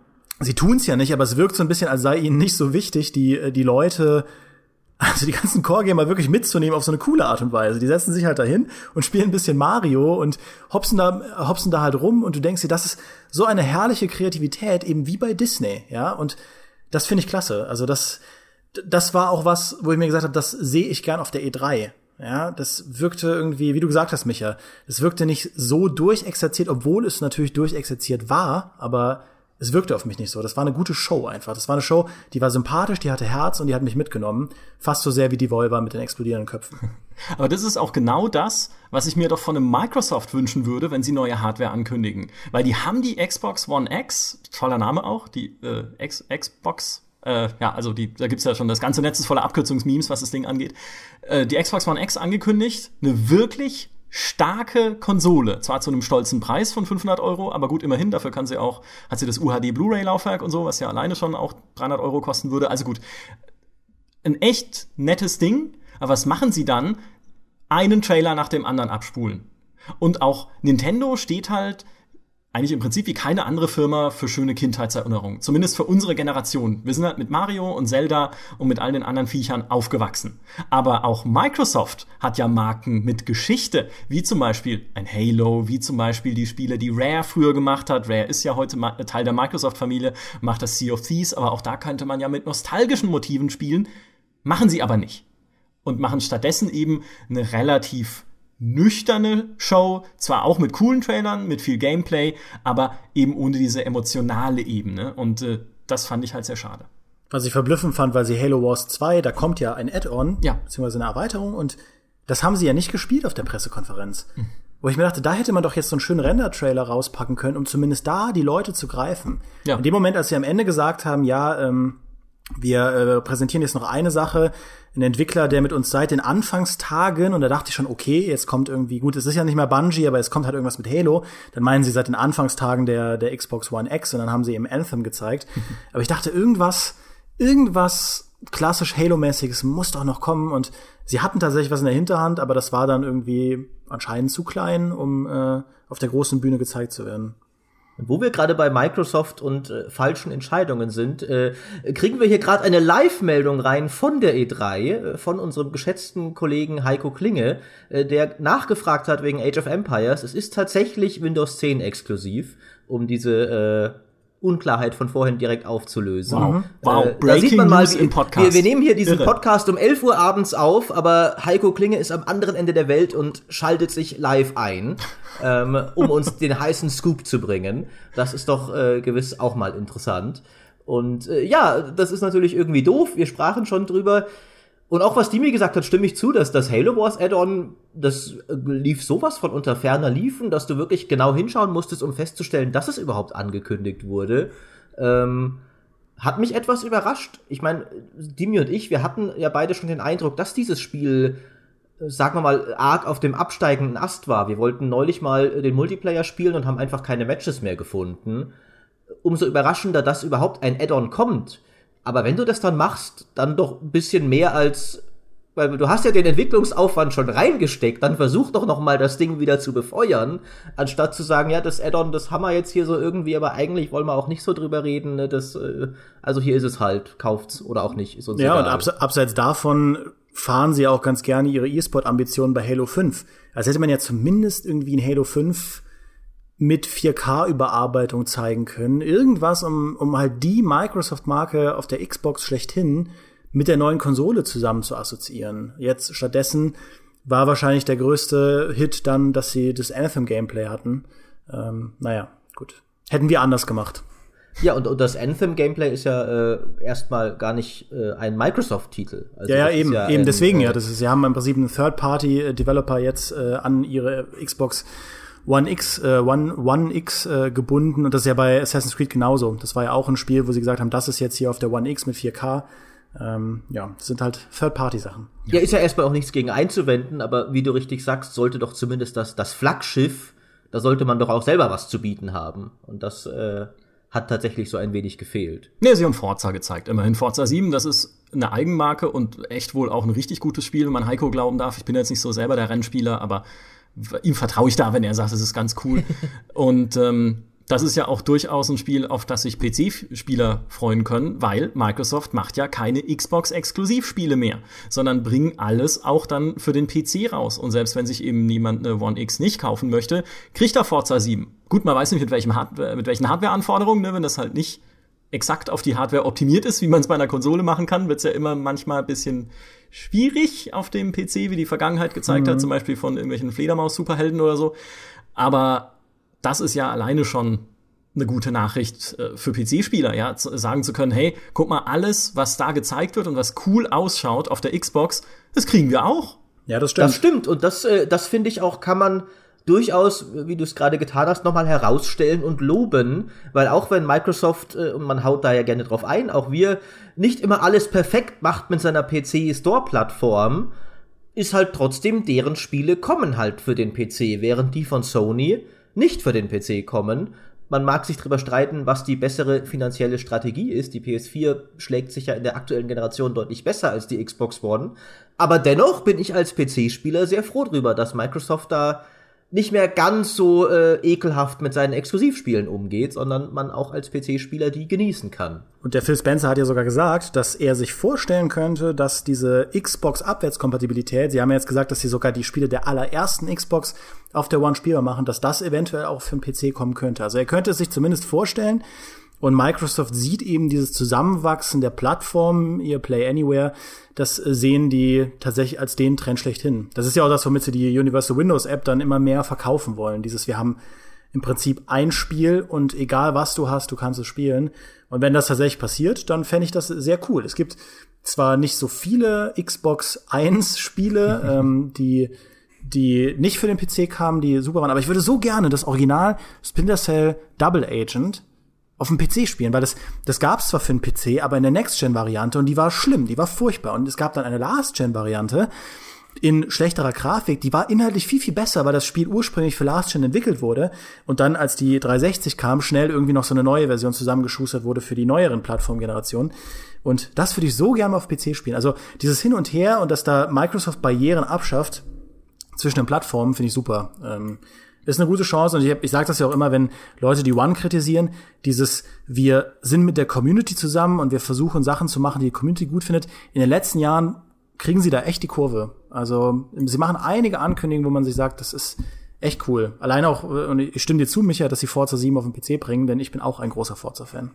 sie tun es ja nicht, aber es wirkt so ein bisschen, als sei ihnen nicht so wichtig, die, äh, die Leute, <laughs> also die ganzen Core-Gamer wirklich mitzunehmen auf so eine coole Art und Weise. Die setzen sich halt dahin und spielen ein bisschen Mario und hopsen da, hopsen da halt rum und du denkst dir, das ist so eine herrliche Kreativität, eben wie bei Disney, ja, und das finde ich klasse. Also das, das war auch was, wo ich mir gesagt habe, das sehe ich gern auf der E3. Ja, das wirkte irgendwie, wie du gesagt hast, Micha, es wirkte nicht so durchexerziert, obwohl es natürlich durchexerziert war, aber es wirkte auf mich nicht so. Das war eine gute Show einfach. Das war eine Show, die war sympathisch, die hatte Herz und die hat mich mitgenommen. Fast so sehr wie die Volva mit den explodierenden Köpfen. <laughs> Aber das ist auch genau das, was ich mir doch von einem Microsoft wünschen würde, wenn sie neue Hardware ankündigen. Weil die haben die Xbox One X, toller Name auch, die äh, X Xbox äh, ja, also die, da gibt's ja schon das ganze Netz ist voller Abkürzungsmemes, was das Ding angeht, äh, die Xbox One X angekündigt, eine wirklich starke Konsole. Zwar zu einem stolzen Preis von 500 Euro, aber gut, immerhin, dafür kann sie auch, hat sie das UHD Blu-ray-Laufwerk und so, was ja alleine schon auch 300 Euro kosten würde. Also gut, ein echt nettes Ding, aber was machen sie dann? Einen Trailer nach dem anderen abspulen. Und auch Nintendo steht halt eigentlich im Prinzip wie keine andere Firma für schöne Kindheitserinnerungen. Zumindest für unsere Generation. Wir sind halt mit Mario und Zelda und mit all den anderen Viechern aufgewachsen. Aber auch Microsoft hat ja Marken mit Geschichte, wie zum Beispiel ein Halo, wie zum Beispiel die Spiele, die Rare früher gemacht hat. Rare ist ja heute Teil der Microsoft-Familie, macht das Sea of Thieves, aber auch da könnte man ja mit nostalgischen Motiven spielen. Machen sie aber nicht. Und machen stattdessen eben eine relativ nüchterne Show, zwar auch mit coolen Trailern, mit viel Gameplay, aber eben ohne diese emotionale Ebene. Und äh, das fand ich halt sehr schade. Was ich verblüffend fand, weil sie Halo Wars 2, da kommt ja ein Add-on, ja. beziehungsweise eine Erweiterung, und das haben sie ja nicht gespielt auf der Pressekonferenz. Mhm. Wo ich mir dachte, da hätte man doch jetzt so einen schönen Render-Trailer rauspacken können, um zumindest da die Leute zu greifen. Ja. In dem Moment, als sie am Ende gesagt haben, ja, ähm, wir äh, präsentieren jetzt noch eine Sache, ein Entwickler, der mit uns seit den Anfangstagen, und da dachte ich schon, okay, jetzt kommt irgendwie, gut, es ist ja nicht mehr Bungie, aber es kommt halt irgendwas mit Halo, dann meinen sie seit den Anfangstagen der, der Xbox One X und dann haben sie eben Anthem gezeigt. aber ich dachte, irgendwas, irgendwas klassisch Halo-mäßiges muss doch noch kommen und sie hatten tatsächlich was in der Hinterhand, aber das war dann irgendwie anscheinend zu klein, um äh, auf der großen Bühne gezeigt zu werden. Wo wir gerade bei Microsoft und äh, falschen Entscheidungen sind, äh, kriegen wir hier gerade eine Live-Meldung rein von der E3, äh, von unserem geschätzten Kollegen Heiko Klinge, äh, der nachgefragt hat wegen Age of Empires. Es ist tatsächlich Windows 10 exklusiv, um diese äh, Unklarheit von vorhin direkt aufzulösen. Wow, wow. Äh, da Breaking sieht man mal, News wie, im Podcast. Wir, wir nehmen hier diesen Irre. Podcast um 11 Uhr abends auf, aber Heiko Klinge ist am anderen Ende der Welt und schaltet sich live ein, <laughs> ähm, um uns den heißen Scoop zu bringen. Das ist doch äh, gewiss auch mal interessant. Und äh, ja, das ist natürlich irgendwie doof. Wir sprachen schon drüber. Und auch was Dimi gesagt hat, stimme ich zu, dass das Halo Wars Add-on, das äh, lief sowas von unter ferner liefen, dass du wirklich genau hinschauen musstest, um festzustellen, dass es überhaupt angekündigt wurde. Ähm, hat mich etwas überrascht. Ich meine, Dimi und ich, wir hatten ja beide schon den Eindruck, dass dieses Spiel, äh, sagen wir mal, arg auf dem absteigenden Ast war. Wir wollten neulich mal äh, den Multiplayer spielen und haben einfach keine Matches mehr gefunden. Umso überraschender, dass überhaupt ein Add-on kommt. Aber wenn du das dann machst, dann doch ein bisschen mehr als weil du hast ja den Entwicklungsaufwand schon reingesteckt, dann versuch doch noch mal das Ding wieder zu befeuern, anstatt zu sagen, ja, das Add-on, das haben wir jetzt hier so irgendwie, aber eigentlich wollen wir auch nicht so drüber reden, ne, das, äh, also hier ist es halt, kauft's oder auch nicht, ist uns Ja, egal. und abse abseits davon fahren sie auch ganz gerne ihre E-Sport-Ambitionen bei Halo 5. Als hätte man ja zumindest irgendwie in Halo 5 mit 4K-Überarbeitung zeigen können. Irgendwas, um, um halt die Microsoft-Marke auf der Xbox schlechthin mit der neuen Konsole zusammen zu assoziieren. Jetzt stattdessen war wahrscheinlich der größte Hit dann, dass sie das Anthem-Gameplay hatten. Ähm, naja, gut. Hätten wir anders gemacht. Ja, und, und das Anthem-Gameplay ist ja äh, erstmal gar nicht äh, ein Microsoft-Titel. Also ja, ja, eben, ja eben ein, deswegen äh, ja. Das ist, sie haben im Prinzip einen Third-Party-Developer jetzt äh, an ihre Xbox One X, äh, One, One X äh, gebunden und das ist ja bei Assassin's Creed genauso. Das war ja auch ein Spiel, wo sie gesagt haben, das ist jetzt hier auf der One X mit 4K. Ähm, ja, das sind halt Third-Party-Sachen. Ja, ist ja erstmal auch nichts gegen einzuwenden, aber wie du richtig sagst, sollte doch zumindest das, das Flaggschiff, da sollte man doch auch selber was zu bieten haben. Und das äh, hat tatsächlich so ein wenig gefehlt. Nee, sie haben Forza gezeigt. Immerhin Forza 7, das ist eine Eigenmarke und echt wohl auch ein richtig gutes Spiel, wenn man Heiko glauben darf. Ich bin jetzt nicht so selber der Rennspieler, aber ihm vertraue ich da, wenn er sagt, es ist ganz cool. <laughs> und ähm, das ist ja auch durchaus ein Spiel, auf das sich PC-Spieler freuen können, weil Microsoft macht ja keine Xbox-Exklusivspiele mehr, sondern bringen alles auch dann für den PC raus. Und selbst wenn sich eben niemand eine One X nicht kaufen möchte, kriegt er Forza 7. Gut, man weiß nicht, mit, welchem Hardware, mit welchen Hardware-Anforderungen, ne, wenn das halt nicht exakt auf die Hardware optimiert ist, wie man es bei einer Konsole machen kann, wird es ja immer manchmal ein bisschen schwierig auf dem PC, wie die Vergangenheit gezeigt mhm. hat, zum Beispiel von irgendwelchen Fledermaus-Superhelden oder so. Aber das ist ja alleine schon eine gute Nachricht äh, für PC-Spieler, ja, sagen zu können, hey, guck mal, alles, was da gezeigt wird und was cool ausschaut auf der Xbox, das kriegen wir auch. Ja, das stimmt. Das stimmt und das, äh, das finde ich auch, kann man durchaus, wie du es gerade getan hast, nochmal herausstellen und loben, weil auch wenn Microsoft, äh, und man haut da ja gerne drauf ein, auch wir nicht immer alles perfekt macht mit seiner PC-Store-Plattform, ist halt trotzdem deren Spiele kommen halt für den PC, während die von Sony nicht für den PC kommen. Man mag sich darüber streiten, was die bessere finanzielle Strategie ist. Die PS4 schlägt sich ja in der aktuellen Generation deutlich besser als die Xbox One. Aber dennoch bin ich als PC-Spieler sehr froh drüber, dass Microsoft da nicht mehr ganz so äh, ekelhaft mit seinen Exklusivspielen umgeht, sondern man auch als PC-Spieler die genießen kann. Und der Phil Spencer hat ja sogar gesagt, dass er sich vorstellen könnte, dass diese Xbox-Abwärtskompatibilität, sie haben ja jetzt gesagt, dass sie sogar die Spiele der allerersten Xbox auf der One spielbar machen, dass das eventuell auch für den PC kommen könnte. Also er könnte es sich zumindest vorstellen. Und Microsoft sieht eben dieses Zusammenwachsen der Plattformen, ihr Play Anywhere, das sehen die tatsächlich als den Trend schlechthin. Das ist ja auch das, womit sie die Universal Windows App dann immer mehr verkaufen wollen. Dieses, wir haben im Prinzip ein Spiel und egal was du hast, du kannst es spielen. Und wenn das tatsächlich passiert, dann fände ich das sehr cool. Es gibt zwar nicht so viele Xbox 1 Spiele, <laughs> ähm, die die nicht für den PC kamen, die super waren, aber ich würde so gerne das Original Splinter Cell Double Agent auf dem PC spielen, weil das, das gab es zwar für den PC, aber in der Next-Gen-Variante und die war schlimm, die war furchtbar. Und es gab dann eine Last-Gen-Variante, in schlechterer Grafik, die war inhaltlich viel, viel besser, weil das Spiel ursprünglich für Last Gen entwickelt wurde und dann, als die 360 kam, schnell irgendwie noch so eine neue Version zusammengeschustert wurde für die neueren Plattformgenerationen. Und das würde ich so gerne auf PC spielen. Also dieses Hin und Her und dass da Microsoft Barrieren abschafft zwischen den Plattformen, finde ich super. Ähm, ist eine gute Chance und ich, ich sage das ja auch immer, wenn Leute die One kritisieren, dieses wir sind mit der Community zusammen und wir versuchen Sachen zu machen, die die Community gut findet. In den letzten Jahren kriegen sie da echt die Kurve. Also sie machen einige Ankündigungen, wo man sich sagt, das ist echt cool. Alleine auch, und ich stimme dir zu, Micha, dass sie Forza 7 auf den PC bringen, denn ich bin auch ein großer Forza-Fan.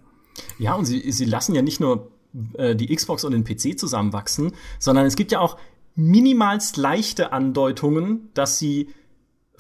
Ja, und sie, sie lassen ja nicht nur äh, die Xbox und den PC zusammenwachsen, sondern es gibt ja auch minimalst leichte Andeutungen, dass sie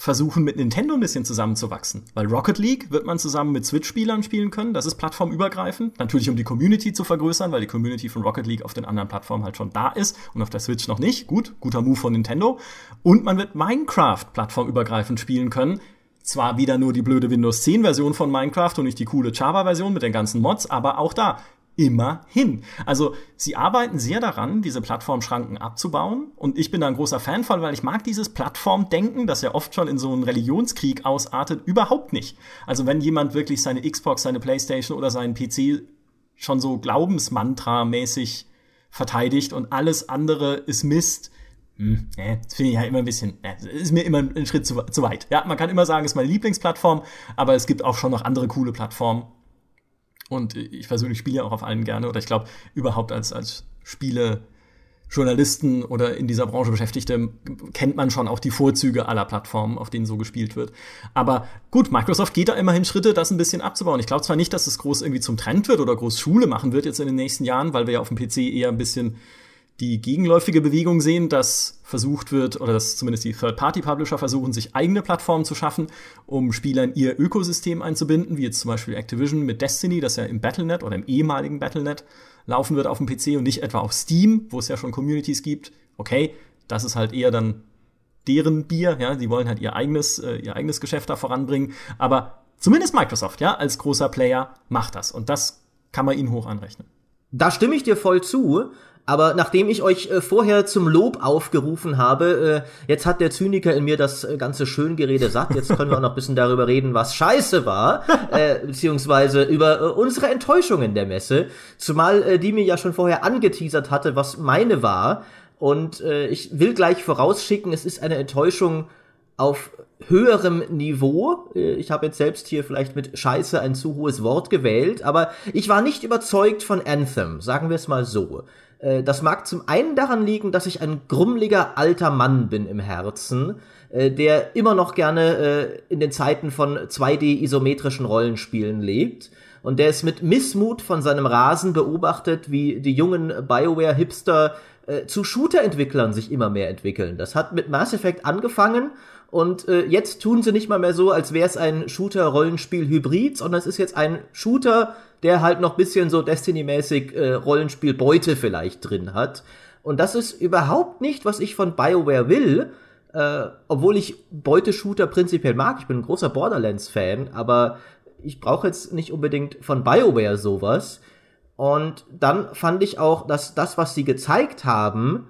versuchen, mit Nintendo ein bisschen zusammenzuwachsen. Weil Rocket League wird man zusammen mit Switch-Spielern spielen können. Das ist plattformübergreifend. Natürlich, um die Community zu vergrößern, weil die Community von Rocket League auf den anderen Plattformen halt schon da ist und auf der Switch noch nicht. Gut, guter Move von Nintendo. Und man wird Minecraft plattformübergreifend spielen können. Zwar wieder nur die blöde Windows 10 Version von Minecraft und nicht die coole Java Version mit den ganzen Mods, aber auch da immerhin. Also sie arbeiten sehr daran, diese Plattformschranken abzubauen. Und ich bin da ein großer Fan von, weil ich mag dieses Plattformdenken, das ja oft schon in so einen Religionskrieg ausartet, überhaupt nicht. Also wenn jemand wirklich seine Xbox, seine Playstation oder seinen PC schon so Glaubensmantra-mäßig verteidigt und alles andere ist Mist, hm, äh, das finde ich ja immer ein bisschen, äh, ist mir immer ein Schritt zu, zu weit. Ja, man kann immer sagen, ist meine Lieblingsplattform, aber es gibt auch schon noch andere coole Plattformen. Und ich persönlich spiele ja auch auf allen gerne. Oder ich glaube, überhaupt als, als Spiele. Journalisten oder in dieser Branche Beschäftigte kennt man schon auch die Vorzüge aller Plattformen, auf denen so gespielt wird. Aber gut, Microsoft geht da immerhin Schritte, das ein bisschen abzubauen. Ich glaube zwar nicht, dass es groß irgendwie zum Trend wird oder groß Schule machen wird jetzt in den nächsten Jahren, weil wir ja auf dem PC eher ein bisschen die gegenläufige Bewegung sehen, dass versucht wird, oder dass zumindest die Third-Party-Publisher versuchen, sich eigene Plattformen zu schaffen, um Spieler in ihr Ökosystem einzubinden, wie jetzt zum Beispiel Activision mit Destiny, das ja im Battlenet oder im ehemaligen Battlenet laufen wird auf dem PC und nicht etwa auf Steam, wo es ja schon Communities gibt. Okay, das ist halt eher dann deren Bier, ja, die wollen halt ihr eigenes, äh, ihr eigenes Geschäft da voranbringen, aber zumindest Microsoft, ja, als großer Player macht das und das kann man ihnen hoch anrechnen. Da stimme ich dir voll zu. Aber nachdem ich euch äh, vorher zum Lob aufgerufen habe, äh, jetzt hat der Zyniker in mir das äh, ganze Schöngerede satt. Jetzt können wir auch noch ein bisschen darüber reden, was scheiße war, <laughs> äh, beziehungsweise über äh, unsere Enttäuschungen der Messe. Zumal äh, die mir ja schon vorher angeteasert hatte, was meine war. Und ich will gleich vorausschicken, es ist eine Enttäuschung auf höherem Niveau. Ich habe jetzt selbst hier vielleicht mit Scheiße ein zu hohes Wort gewählt, aber ich war nicht überzeugt von Anthem, sagen wir es mal so. Äh, das mag zum einen daran liegen, dass ich ein grummeliger alter Mann bin im Herzen, äh, der immer noch gerne äh, in den Zeiten von 2D-isometrischen Rollenspielen lebt und der es mit Missmut von seinem Rasen beobachtet, wie die jungen BioWare-Hipster zu Shooter-Entwicklern sich immer mehr entwickeln. Das hat mit Mass Effect angefangen und äh, jetzt tun sie nicht mal mehr so, als wäre es ein Shooter-Rollenspiel-Hybrid, sondern es ist jetzt ein Shooter, der halt noch bisschen so Destiny-mäßig äh, Rollenspiel-Beute vielleicht drin hat. Und das ist überhaupt nicht, was ich von BioWare will. Äh, obwohl ich Beuteshooter prinzipiell mag. Ich bin ein großer Borderlands-Fan, aber ich brauche jetzt nicht unbedingt von BioWare sowas. Und dann fand ich auch, dass das, was sie gezeigt haben,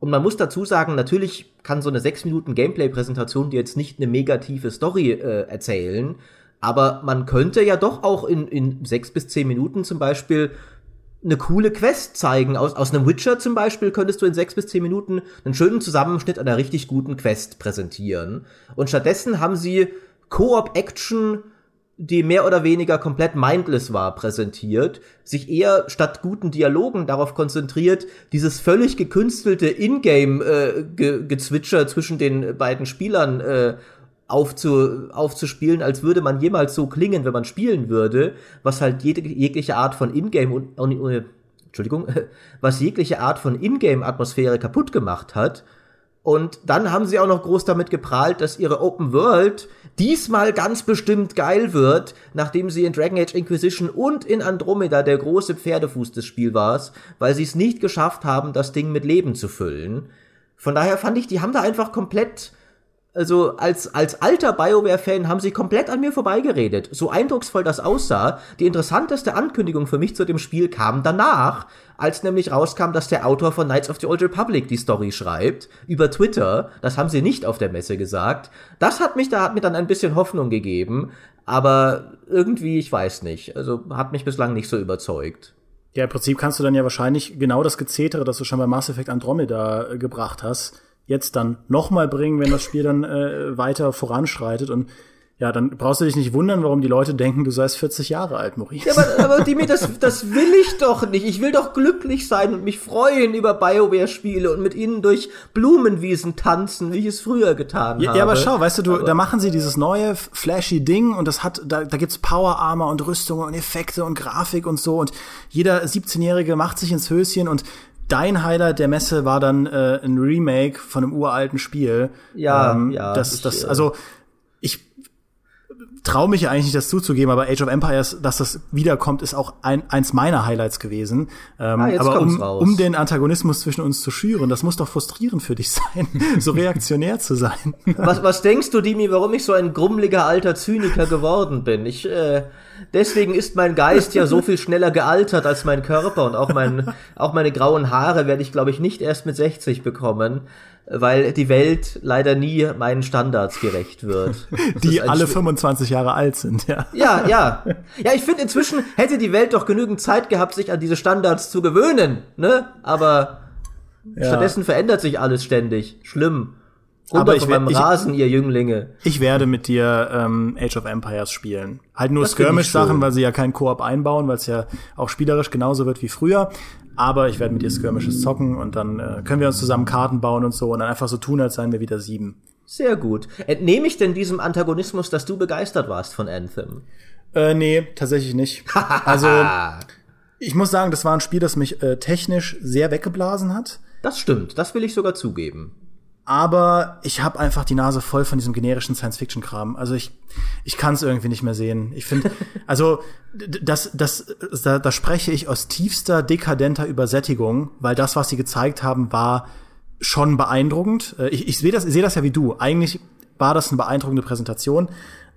und man muss dazu sagen, natürlich kann so eine 6 Minuten Gameplay-Präsentation dir jetzt nicht eine negative Story äh, erzählen, aber man könnte ja doch auch in, in sechs bis zehn Minuten zum Beispiel eine coole Quest zeigen. Aus, aus einem Witcher zum Beispiel könntest du in sechs bis zehn Minuten einen schönen Zusammenschnitt einer richtig guten Quest präsentieren. Und stattdessen haben sie Koop-Action, die mehr oder weniger komplett mindless war, präsentiert, sich eher statt guten Dialogen darauf konzentriert, dieses völlig gekünstelte Ingame-Gezwitscher äh, zwischen den beiden Spielern äh, aufzu, aufzuspielen, als würde man jemals so klingen, wenn man spielen würde, was halt jede, jegliche Art von Ingame und, und Entschuldigung, <laughs> was jegliche Art von Ingame-Atmosphäre kaputt gemacht hat. Und dann haben sie auch noch groß damit geprahlt, dass ihre Open World diesmal ganz bestimmt geil wird, nachdem sie in Dragon Age Inquisition und in Andromeda der große Pferdefuß des Spiels war, weil sie es nicht geschafft haben, das Ding mit Leben zu füllen. Von daher fand ich, die haben da einfach komplett Also als, als alter BioWare-Fan haben sie komplett an mir vorbeigeredet. So eindrucksvoll das aussah, die interessanteste Ankündigung für mich zu dem Spiel kam danach, als nämlich rauskam, dass der Autor von Knights of the Old Republic die Story schreibt, über Twitter. Das haben sie nicht auf der Messe gesagt. Das hat mich, da hat mir dann ein bisschen Hoffnung gegeben, aber irgendwie, ich weiß nicht. Also hat mich bislang nicht so überzeugt. Ja, im Prinzip kannst du dann ja wahrscheinlich genau das Gezetere, das du schon bei Mass Effect Andromeda äh, gebracht hast, jetzt dann nochmal bringen, wenn das Spiel dann äh, weiter voranschreitet. Und ja, dann brauchst du dich nicht wundern, warum die Leute denken, du seist 40 Jahre alt, Maurice. Ja, aber, aber Dimi, das, das will ich doch nicht. Ich will doch glücklich sein und mich freuen über BioWare-Spiele und mit ihnen durch Blumenwiesen tanzen, wie ich es früher getan ja, habe. Ja, aber schau, weißt du, du da machen sie dieses neue, flashy Ding und das hat, da, da gibt's Power Armor und Rüstungen und Effekte und Grafik und so und jeder 17-Jährige macht sich ins Höschen und dein Highlight der Messe war dann äh, ein Remake von einem uralten Spiel. Ja, ähm, ja. Das, ich, das, also ich traue mich ja eigentlich nicht, das zuzugeben, aber Age of Empires, dass das wiederkommt, ist auch ein, eins meiner Highlights gewesen. Ähm, ah, aber um, um den Antagonismus zwischen uns zu schüren, das muss doch frustrierend für dich <laughs> sein, so reaktionär zu sein. Was, was denkst du, Dimi, warum ich so ein grummeliger alter Zyniker geworden bin? Ich, äh, deswegen ist mein Geist ja so viel schneller gealtert als mein Körper und auch mein, auch meine grauen Haare werde ich, glaube ich, nicht erst mit 60 bekommen weil die Welt leider nie meinen Standards gerecht wird. die alle 25 Jahre alt sind, ja. Ja, ja. Ja, ich finde inzwischen hätte die Welt doch genügend Zeit gehabt, sich an diese Standards zu gewöhnen, ne? Aber ja. stattdessen verändert sich alles ständig. Schlimm. Runter Aber ich meinem Rasen, ihr Jünglinge. Ich werde mit dir ähm, Age of Empires spielen. Halt nur Skirmish-Sachen, weil sie ja keinen Koop einbauen, weil es ja auch spielerisch genauso wird wie früher. Aber ich werde mit dir Skirmishes zocken und dann äh, können wir uns zusammen Karten bauen und so und dann einfach so tun, als seien wir wieder sieben. Sehr gut. Entnehme ich denn diesem Antagonismus, dass du begeistert warst von Anthem? Äh, nee, tatsächlich nicht. <laughs> also, ich muss sagen, das war ein Spiel, das mich äh, technisch sehr weggeblasen hat. Das stimmt, das will ich sogar zugeben aber ich habe einfach die Nase voll von diesem generischen Science-Fiction-Kram. Also ich, ich kann es irgendwie nicht mehr sehen. Ich finde, <laughs> also das, das, da, da spreche ich aus tiefster dekadenter Übersättigung, weil das, was sie gezeigt haben, war schon beeindruckend. Äh, ich, ich sehe das, ich seh das ja wie du. Eigentlich war das eine beeindruckende Präsentation,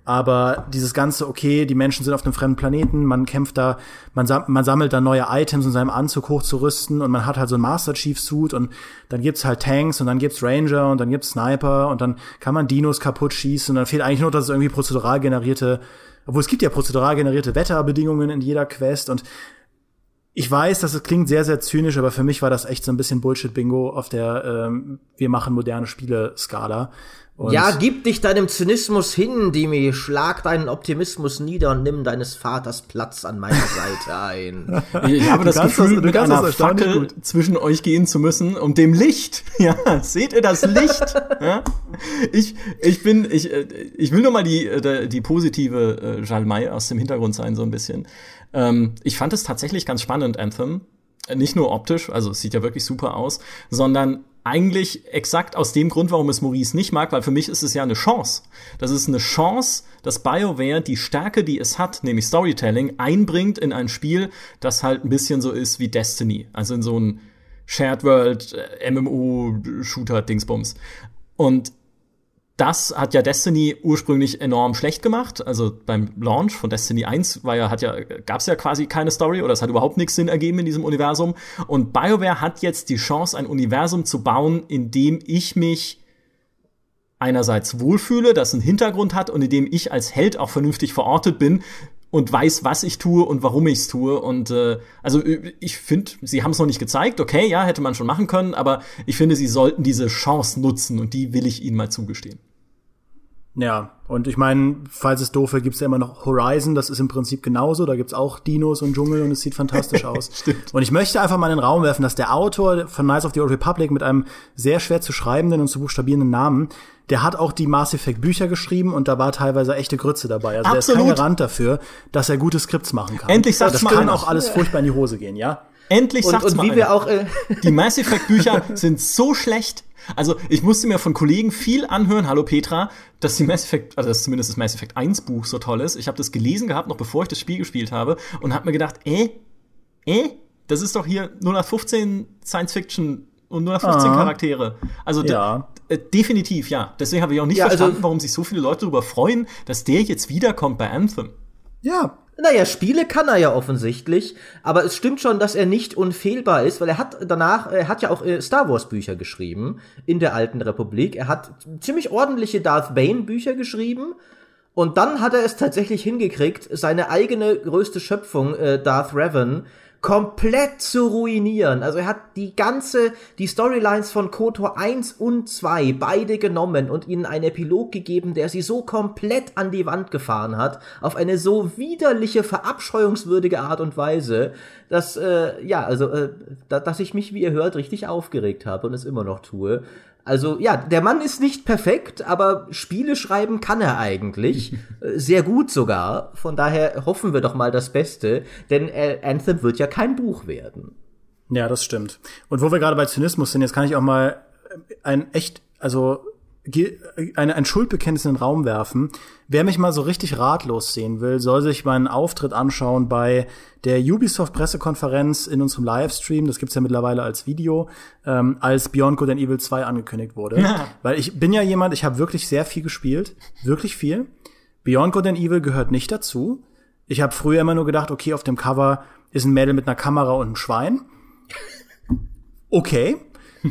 aber dieses ganze, okay, die Menschen sind auf einem fremden Planeten, man kämpft da, man, sam man sammelt da neue Items, um seinem Anzug hochzurüsten und man hat halt so ein Master Chief Suit und dann gibt's halt Tanks und dann gibt's Ranger und dann gibt's Sniper und dann kann man Dinos kaputt schießen und dann fehlt eigentlich nur, dass es irgendwie prozedural generierte, obwohl es gibt ja prozedural generierte Wetterbedingungen in jeder Quest und ich weiß, dass es klingt sehr, sehr zynisch, aber für mich war das echt so ein bisschen Bullshit-Bingo auf der ähm, Wir machen moderne Spiele-Skala. Und ja, gib dich deinem Zynismus hin, Dimi. Schlag deinen Optimismus nieder und nimm deines Vaters Platz an meiner Seite ein. <laughs> Ich habe das Gefühl, das, mit einer Fackel gut. zwischen euch gehen zu müssen und dem Licht. <laughs> Ja, seht ihr das Licht? <laughs> ja? Ich, ich bin, ich, äh, ich will nur mal die, äh, die positive äh, Jalmai aus dem Hintergrund sein, so ein bisschen. Ähm, ich fand es tatsächlich ganz spannend, Anthem. Nicht nur optisch, also es sieht ja wirklich super aus, sondern eigentlich exakt aus dem Grund, warum es Maurice nicht mag, weil für mich ist es ja eine Chance. Das ist eine Chance, dass BioWare die Stärke, die es hat, nämlich Storytelling, einbringt in ein Spiel, das halt ein bisschen so ist wie Destiny. Also in so ein Shared World, äh, MMO, Shooter, Dingsbums. Und das hat ja Destiny ursprünglich enorm schlecht gemacht. Also beim Launch von Destiny 1 war ja, hat ja, gab's ja quasi keine Story oder es hat überhaupt nichts Sinn ergeben in diesem Universum. Und BioWare hat jetzt die Chance, ein Universum zu bauen, in dem ich mich einerseits wohlfühle, das einen Hintergrund hat und in dem ich als Held auch vernünftig verortet bin und weiß, was ich tue und warum ich es tue. Und äh, also ich finde, sie haben es noch nicht gezeigt. Okay, ja, hätte man schon machen können, aber ich finde, sie sollten diese Chance nutzen und die will ich ihnen mal zugestehen. Ja, und ich meine, falls es doof wird, gibt's ja immer noch Horizon, das ist im Prinzip genauso, da gibt's auch Dinos und Dschungel und es sieht fantastisch <laughs> aus. Stimmt. Und ich möchte einfach mal in den Raum werfen, dass der Autor von Knights of the Old Republic mit einem sehr schwer zu schreibenden und zu buchstabierenden Namen, der hat auch die Mass Effect Bücher geschrieben und da war teilweise echte Grütze dabei. Also Absolut. der ist kein Garant dafür, dass er gute Skripts machen kann. Endlich sagt's das mal kann auch alles furchtbar in die Hose gehen, ja? Endlich sagt's und, und mal wie einer. wir auch äh Die <laughs> Mass Effect Bücher sind so schlecht, also ich musste mir von Kollegen viel anhören, hallo Petra, dass die Mass Effect, also dass zumindest das Mass Effect 1 Buch so toll ist. Ich habe das gelesen gehabt, noch bevor ich das Spiel gespielt habe und habe mir gedacht, äh, äh, das ist doch hier 0 nach 15 Science Fiction und 0 nach 15 ah. Charaktere. Also ja. Äh, definitiv, ja. Deswegen habe ich auch nicht Ja, also- verstanden, warum sich so viele Leute darüber freuen, dass der jetzt wiederkommt bei Anthem. Ja, Naja, Spiele kann er ja offensichtlich, aber es stimmt schon, dass er nicht unfehlbar ist, weil er hat danach, er hat ja auch äh, Star Wars Bücher geschrieben in der alten Republik. Er hat ziemlich ordentliche Darth Bane Bücher geschrieben und dann hat er es tatsächlich hingekriegt, seine eigene größte Schöpfung, äh, Darth Revan, komplett zu ruinieren. Also er hat die ganze, die Storylines von KOTOR 1 und 2 beide genommen und ihnen einen Epilog gegeben, der sie so komplett an die Wand gefahren hat, auf eine so widerliche, verabscheuungswürdige Art und Weise, dass, äh, ja, also, äh, da, dass ich mich, wie ihr hört, richtig aufgeregt habe und es immer noch tue. Also ja, der Mann ist nicht perfekt, aber Spiele schreiben kann er eigentlich. <laughs> Äh, Sehr gut sogar. Von daher hoffen wir doch mal das Beste, denn äh, Anthem wird ja kein Buch werden. Ja, das stimmt. Und wo wir gerade bei Zynismus sind, jetzt kann ich auch mal ein echt, also eine, ein Schuldbekenntnis in den Raum werfen. Wer mich mal so richtig ratlos sehen will, soll sich meinen Auftritt anschauen bei der Ubisoft-Pressekonferenz in unserem Livestream. Das gibt's ja mittlerweile als Video, ähm, als Beyond Good and Evil 2 angekündigt wurde. Weil ich bin ja jemand, ich habe wirklich sehr viel gespielt. Wirklich viel. Beyond Good and Evil gehört nicht dazu. Ich habe früher immer nur gedacht, okay, auf dem Cover ist ein Mädel mit einer Kamera und einem Schwein. Okay.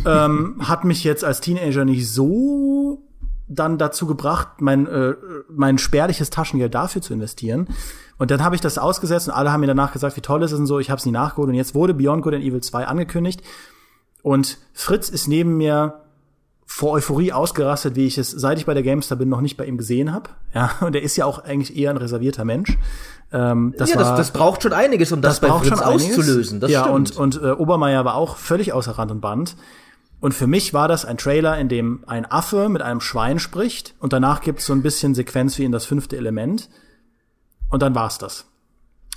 Ähm, hat mich jetzt als Teenager nicht so dann dazu gebracht, mein, äh, mein spärliches Taschengeld dafür zu investieren. Und dann habe ich das ausgesetzt und alle haben mir danach gesagt, wie toll es ist und so. Ich habe es nie nachgeholt. Und jetzt wurde Beyond Good and Evil 2 angekündigt. Und Fritz ist neben mir vor Euphorie ausgerastet, wie ich es, seit ich bei der Gamestar bin, noch nicht bei ihm gesehen habe. Ja, <laughs> und er ist ja auch eigentlich eher ein reservierter Mensch. Ähm, das ja, war, das, das braucht schon einiges, um das, bei braucht Fritz auszulösen. Das ja, stimmt. und, und äh, Obermeier war auch völlig außer Rand und Band. Und für mich war das ein Trailer, in dem ein Affe mit einem Schwein spricht und danach gibt's so ein bisschen Sequenz wie in das fünfte Element. Und dann war's das.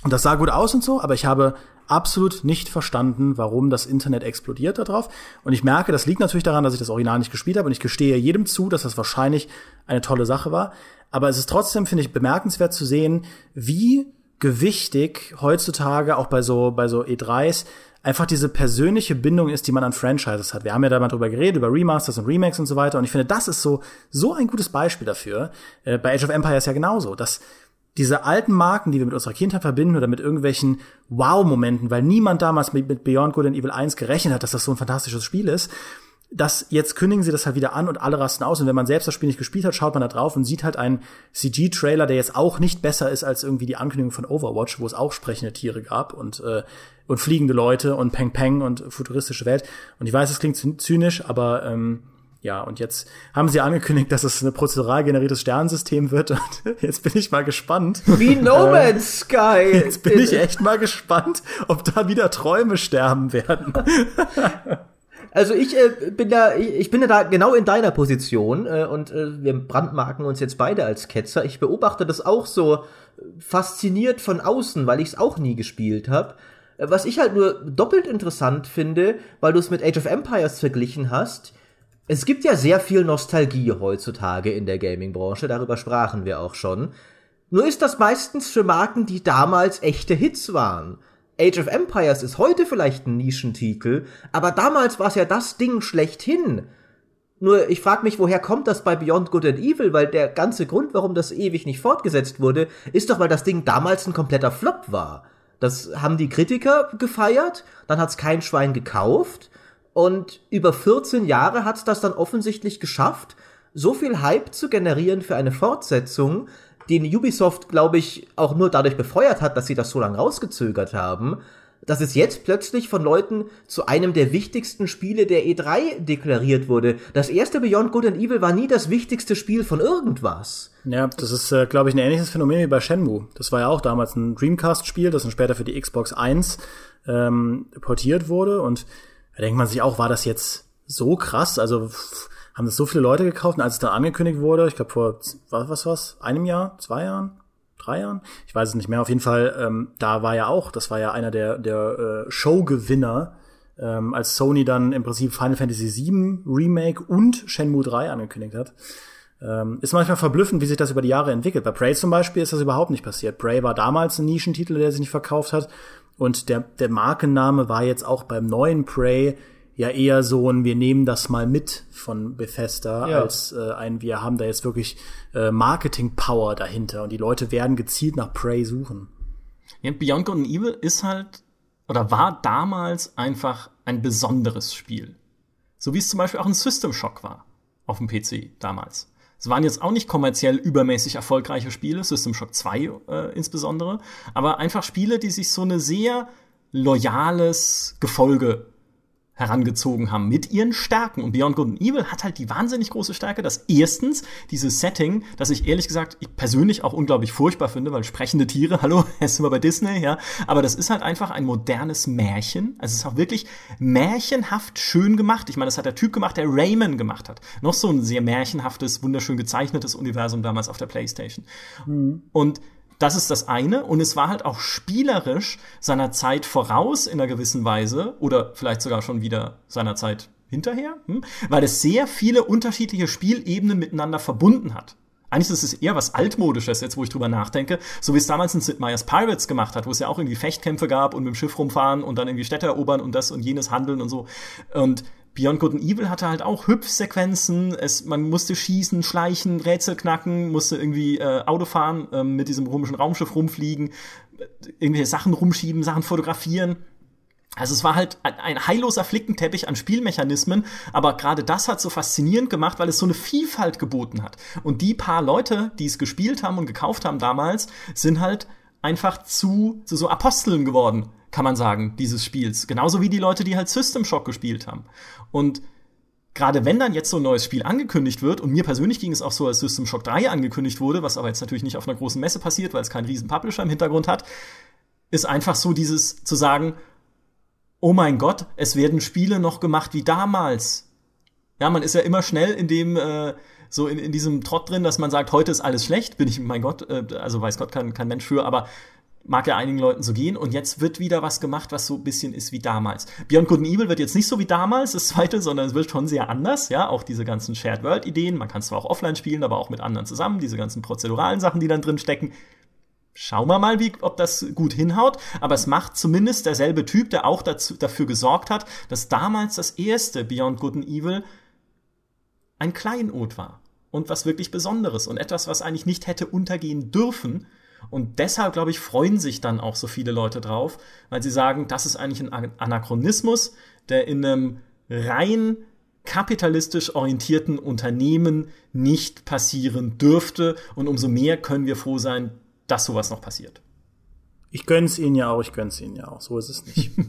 Und das sah gut aus und so, aber ich habe absolut nicht verstanden, warum das Internet explodiert darauf. Und ich merke, das liegt natürlich daran, dass ich das Original nicht gespielt habe. Und ich gestehe jedem zu, dass das wahrscheinlich eine tolle Sache war. Aber es ist trotzdem, finde ich, bemerkenswert zu sehen, wie gewichtig heutzutage auch bei so, bei so E3s einfach diese persönliche Bindung ist, die man an Franchises hat. Wir haben ja da mal drüber geredet, über Remasters und Remakes und so weiter. Und ich finde, das ist so, so ein gutes Beispiel dafür. Äh, bei Age of Empires ja genauso, dass diese alten Marken, die wir mit unserer Kindheit verbinden oder mit irgendwelchen Wow-Momenten, weil niemand damals mit, mit Beyond Good and Evil 1 gerechnet hat, dass das so ein fantastisches Spiel ist, dass jetzt kündigen sie das halt wieder an und alle rasten aus. Und wenn man selbst das Spiel nicht gespielt hat, schaut man da drauf und sieht halt einen CG-Trailer, der jetzt auch nicht besser ist als irgendwie die Ankündigung von Overwatch, wo es auch sprechende Tiere gab und, äh, und fliegende Leute und Peng Peng und futuristische Welt. Und ich weiß, es klingt zy- zynisch, aber ähm, ja, und jetzt haben sie angekündigt, dass es ein prozedural generiertes Sternensystem wird. <laughs> Und jetzt bin ich mal gespannt. Wie <laughs> No Man's Sky. Jetzt bin ich echt mal gespannt, ob da wieder Träume sterben werden. <laughs> Also ich äh, bin da, ich, bin da genau in deiner Position äh, und äh, wir brandmarken uns jetzt beide als Ketzer. Ich beobachte das auch so fasziniert von außen, weil ich es auch nie gespielt habe. Was ich halt nur doppelt interessant finde, weil du es mit Age of Empires verglichen hast. Es gibt ja sehr viel Nostalgie heutzutage in der Gaming-Branche, darüber sprachen wir auch schon. Nur ist das meistens für Marken, die damals echte Hits waren. Age of Empires ist heute vielleicht ein Nischentitel, aber damals war es ja das Ding schlechthin. Nur ich frage mich, woher kommt das bei Beyond Good and Evil, weil der ganze Grund, warum das ewig nicht fortgesetzt wurde, ist doch, weil das Ding damals ein kompletter Flop war. Das haben die Kritiker gefeiert, dann hat's kein Schwein gekauft und über 14 Jahre hat's das dann offensichtlich geschafft, so viel Hype zu generieren für eine Fortsetzung, den Ubisoft, glaube ich, auch nur dadurch befeuert hat, dass sie das so lange rausgezögert haben, dass es jetzt plötzlich von Leuten zu einem der wichtigsten Spiele der E3 deklariert wurde. Das erste Beyond Good and Evil war nie das wichtigste Spiel von irgendwas. Ja, das ist, äh, glaube ich, ein ähnliches Phänomen wie bei Shenmue. Das war ja auch damals ein Dreamcast-Spiel, das dann später für die Xbox 1 ähm, portiert wurde. Und da denkt man sich auch, war das jetzt so krass? Also pff, haben das so viele Leute gekauft und als es dann angekündigt wurde, ich glaube vor was was was, einem Jahr, zwei Jahren, drei Jahren, ich weiß es nicht mehr. Auf jeden Fall, ähm, da war ja auch, das war ja einer der der äh, Showgewinner, ähm, als Sony dann im Prinzip Final Fantasy VII Remake und Shenmue 3 angekündigt hat. Ähm, ist manchmal verblüffend, wie sich das über die Jahre entwickelt. Bei Prey zum Beispiel ist das überhaupt nicht passiert. Prey war damals ein Nischentitel, der sich nicht verkauft hat. Und der, der Markenname war jetzt auch beim neuen Prey ja eher so ein, wir nehmen das mal mit von Bethesda, Ja. als äh, ein, wir haben da jetzt wirklich äh, Marketing-Power dahinter und die Leute werden gezielt nach Prey suchen. Ja, Beyond Good and Evil ist halt oder war damals einfach ein besonderes Spiel. So wie es zum Beispiel auch ein System Shock war auf dem PC damals. Es waren jetzt auch nicht kommerziell übermäßig erfolgreiche Spiele, System Shock 2 äh, insbesondere, aber einfach Spiele, die sich so eine sehr loyales Gefolge herangezogen haben mit ihren Stärken. Und Beyond Good and Evil hat halt die wahnsinnig große Stärke, dass erstens dieses Setting, das ich ehrlich gesagt ich persönlich auch unglaublich furchtbar finde, weil sprechende Tiere, <laughs> hallo, jetzt sind wir bei Disney, ja, aber das ist halt einfach ein modernes Märchen. Also es ist auch wirklich märchenhaft schön gemacht. Ich meine, das hat der Typ gemacht, der Rayman gemacht hat. Noch so ein sehr märchenhaftes, wunderschön gezeichnetes Universum damals auf der Playstation. Und das ist das eine. Und es war halt auch spielerisch seiner Zeit voraus in einer gewissen Weise oder vielleicht sogar schon wieder seiner Zeit hinterher, hm? weil es sehr viele unterschiedliche Spielebenen miteinander verbunden hat. Eigentlich ist es eher was altmodisches, jetzt wo ich drüber nachdenke, so wie es damals in Sid Meier's Pirates gemacht hat, wo es ja auch irgendwie Fechtkämpfe gab und mit dem Schiff rumfahren und dann irgendwie Städte erobern und das und jenes handeln und so. Und Beyond Good and Evil hatte halt auch Hüpfsequenzen, es, man musste schießen, schleichen, Rätsel knacken, musste irgendwie äh, Auto fahren, äh, mit diesem komischen Raumschiff rumfliegen, irgendwelche Sachen rumschieben, Sachen fotografieren. Also es war halt ein heilloser Flickenteppich an Spielmechanismen, aber gerade das hat so faszinierend gemacht, weil es so eine Vielfalt geboten hat. Und die paar Leute, die es gespielt haben und gekauft haben damals, sind halt einfach zu, zu so Aposteln geworden, kann man sagen, dieses Spiels. Genauso wie die Leute, die halt System Shock gespielt haben. Und gerade wenn dann jetzt so ein neues Spiel angekündigt wird, und mir persönlich ging es auch so, als System Shock 3 angekündigt wurde, was aber jetzt natürlich nicht auf einer großen Messe passiert, weil es keinen riesen Publisher im Hintergrund hat, ist einfach so dieses zu sagen, oh mein Gott, es werden Spiele noch gemacht wie damals. Ja, man ist ja immer schnell in dem, äh, so in, in diesem Trott drin, dass man sagt, heute ist alles schlecht, bin ich, mein Gott, äh, also weiß Gott kein, kein Mensch für, aber mag ja einigen Leuten so gehen. Und jetzt wird wieder was gemacht, was so ein bisschen ist wie damals. Beyond Good and Evil wird jetzt nicht so wie damals, das zweite, sondern es wird schon sehr anders, ja, auch diese ganzen Shared World Ideen. Man kann es zwar auch offline spielen, aber auch mit anderen zusammen, diese ganzen prozeduralen Sachen, die dann drin stecken. Schauen wir mal, wie, ob das gut hinhaut. Aber es macht zumindest derselbe Typ, der auch dazu, dafür gesorgt hat, dass damals das erste Beyond Good and Evil ein Kleinod war. Und was wirklich Besonderes. Und etwas, was eigentlich nicht hätte untergehen dürfen. Und deshalb, glaube ich, freuen sich dann auch so viele Leute drauf, weil sie sagen, das ist eigentlich ein Anachronismus, der in einem rein kapitalistisch orientierten Unternehmen nicht passieren dürfte. Und umso mehr können wir froh sein, dass sowas noch passiert. Ich gönn's ihnen ja auch, ich gönn's ihnen ja auch. So ist es nicht. <laughs>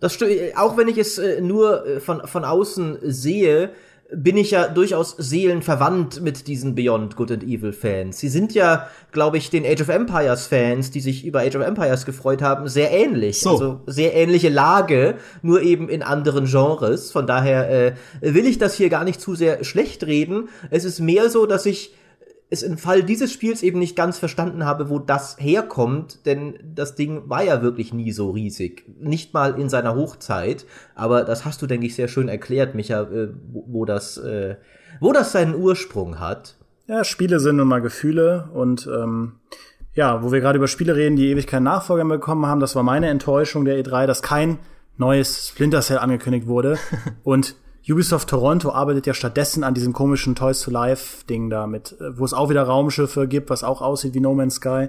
Das stimmt, auch wenn ich es äh, nur äh, von, von außen sehe, bin ich ja durchaus seelenverwandt mit diesen Beyond Good and Evil Fans. Sie sind ja, glaube ich, den Age of Empires Fans, die sich über Age of Empires gefreut haben, sehr ähnlich. So. Also sehr ähnliche Lage, nur eben in anderen Genres. Von daher äh, will ich das hier gar nicht zu sehr schlecht reden. Es ist mehr so, dass ich es im Fall dieses Spiels eben nicht ganz verstanden habe, wo das herkommt, denn das Ding war ja wirklich nie so riesig. Nicht mal in seiner Hochzeit, aber das hast du, denke ich, sehr schön erklärt, Micha, äh, wo, wo das, äh, wo das seinen Ursprung hat. ja, Spiele sind nun mal Gefühle und ähm, ja, wo wir gerade über Spiele reden, die ewig keinen Nachfolger mehr bekommen haben, das war meine Enttäuschung der E3, dass kein neues Splinter Cell angekündigt wurde <laughs> und Ubisoft Toronto arbeitet ja stattdessen an diesem komischen Toys to Life Ding da mit, äh, wo es auch wieder Raumschiffe gibt, was auch aussieht wie No Man's Sky.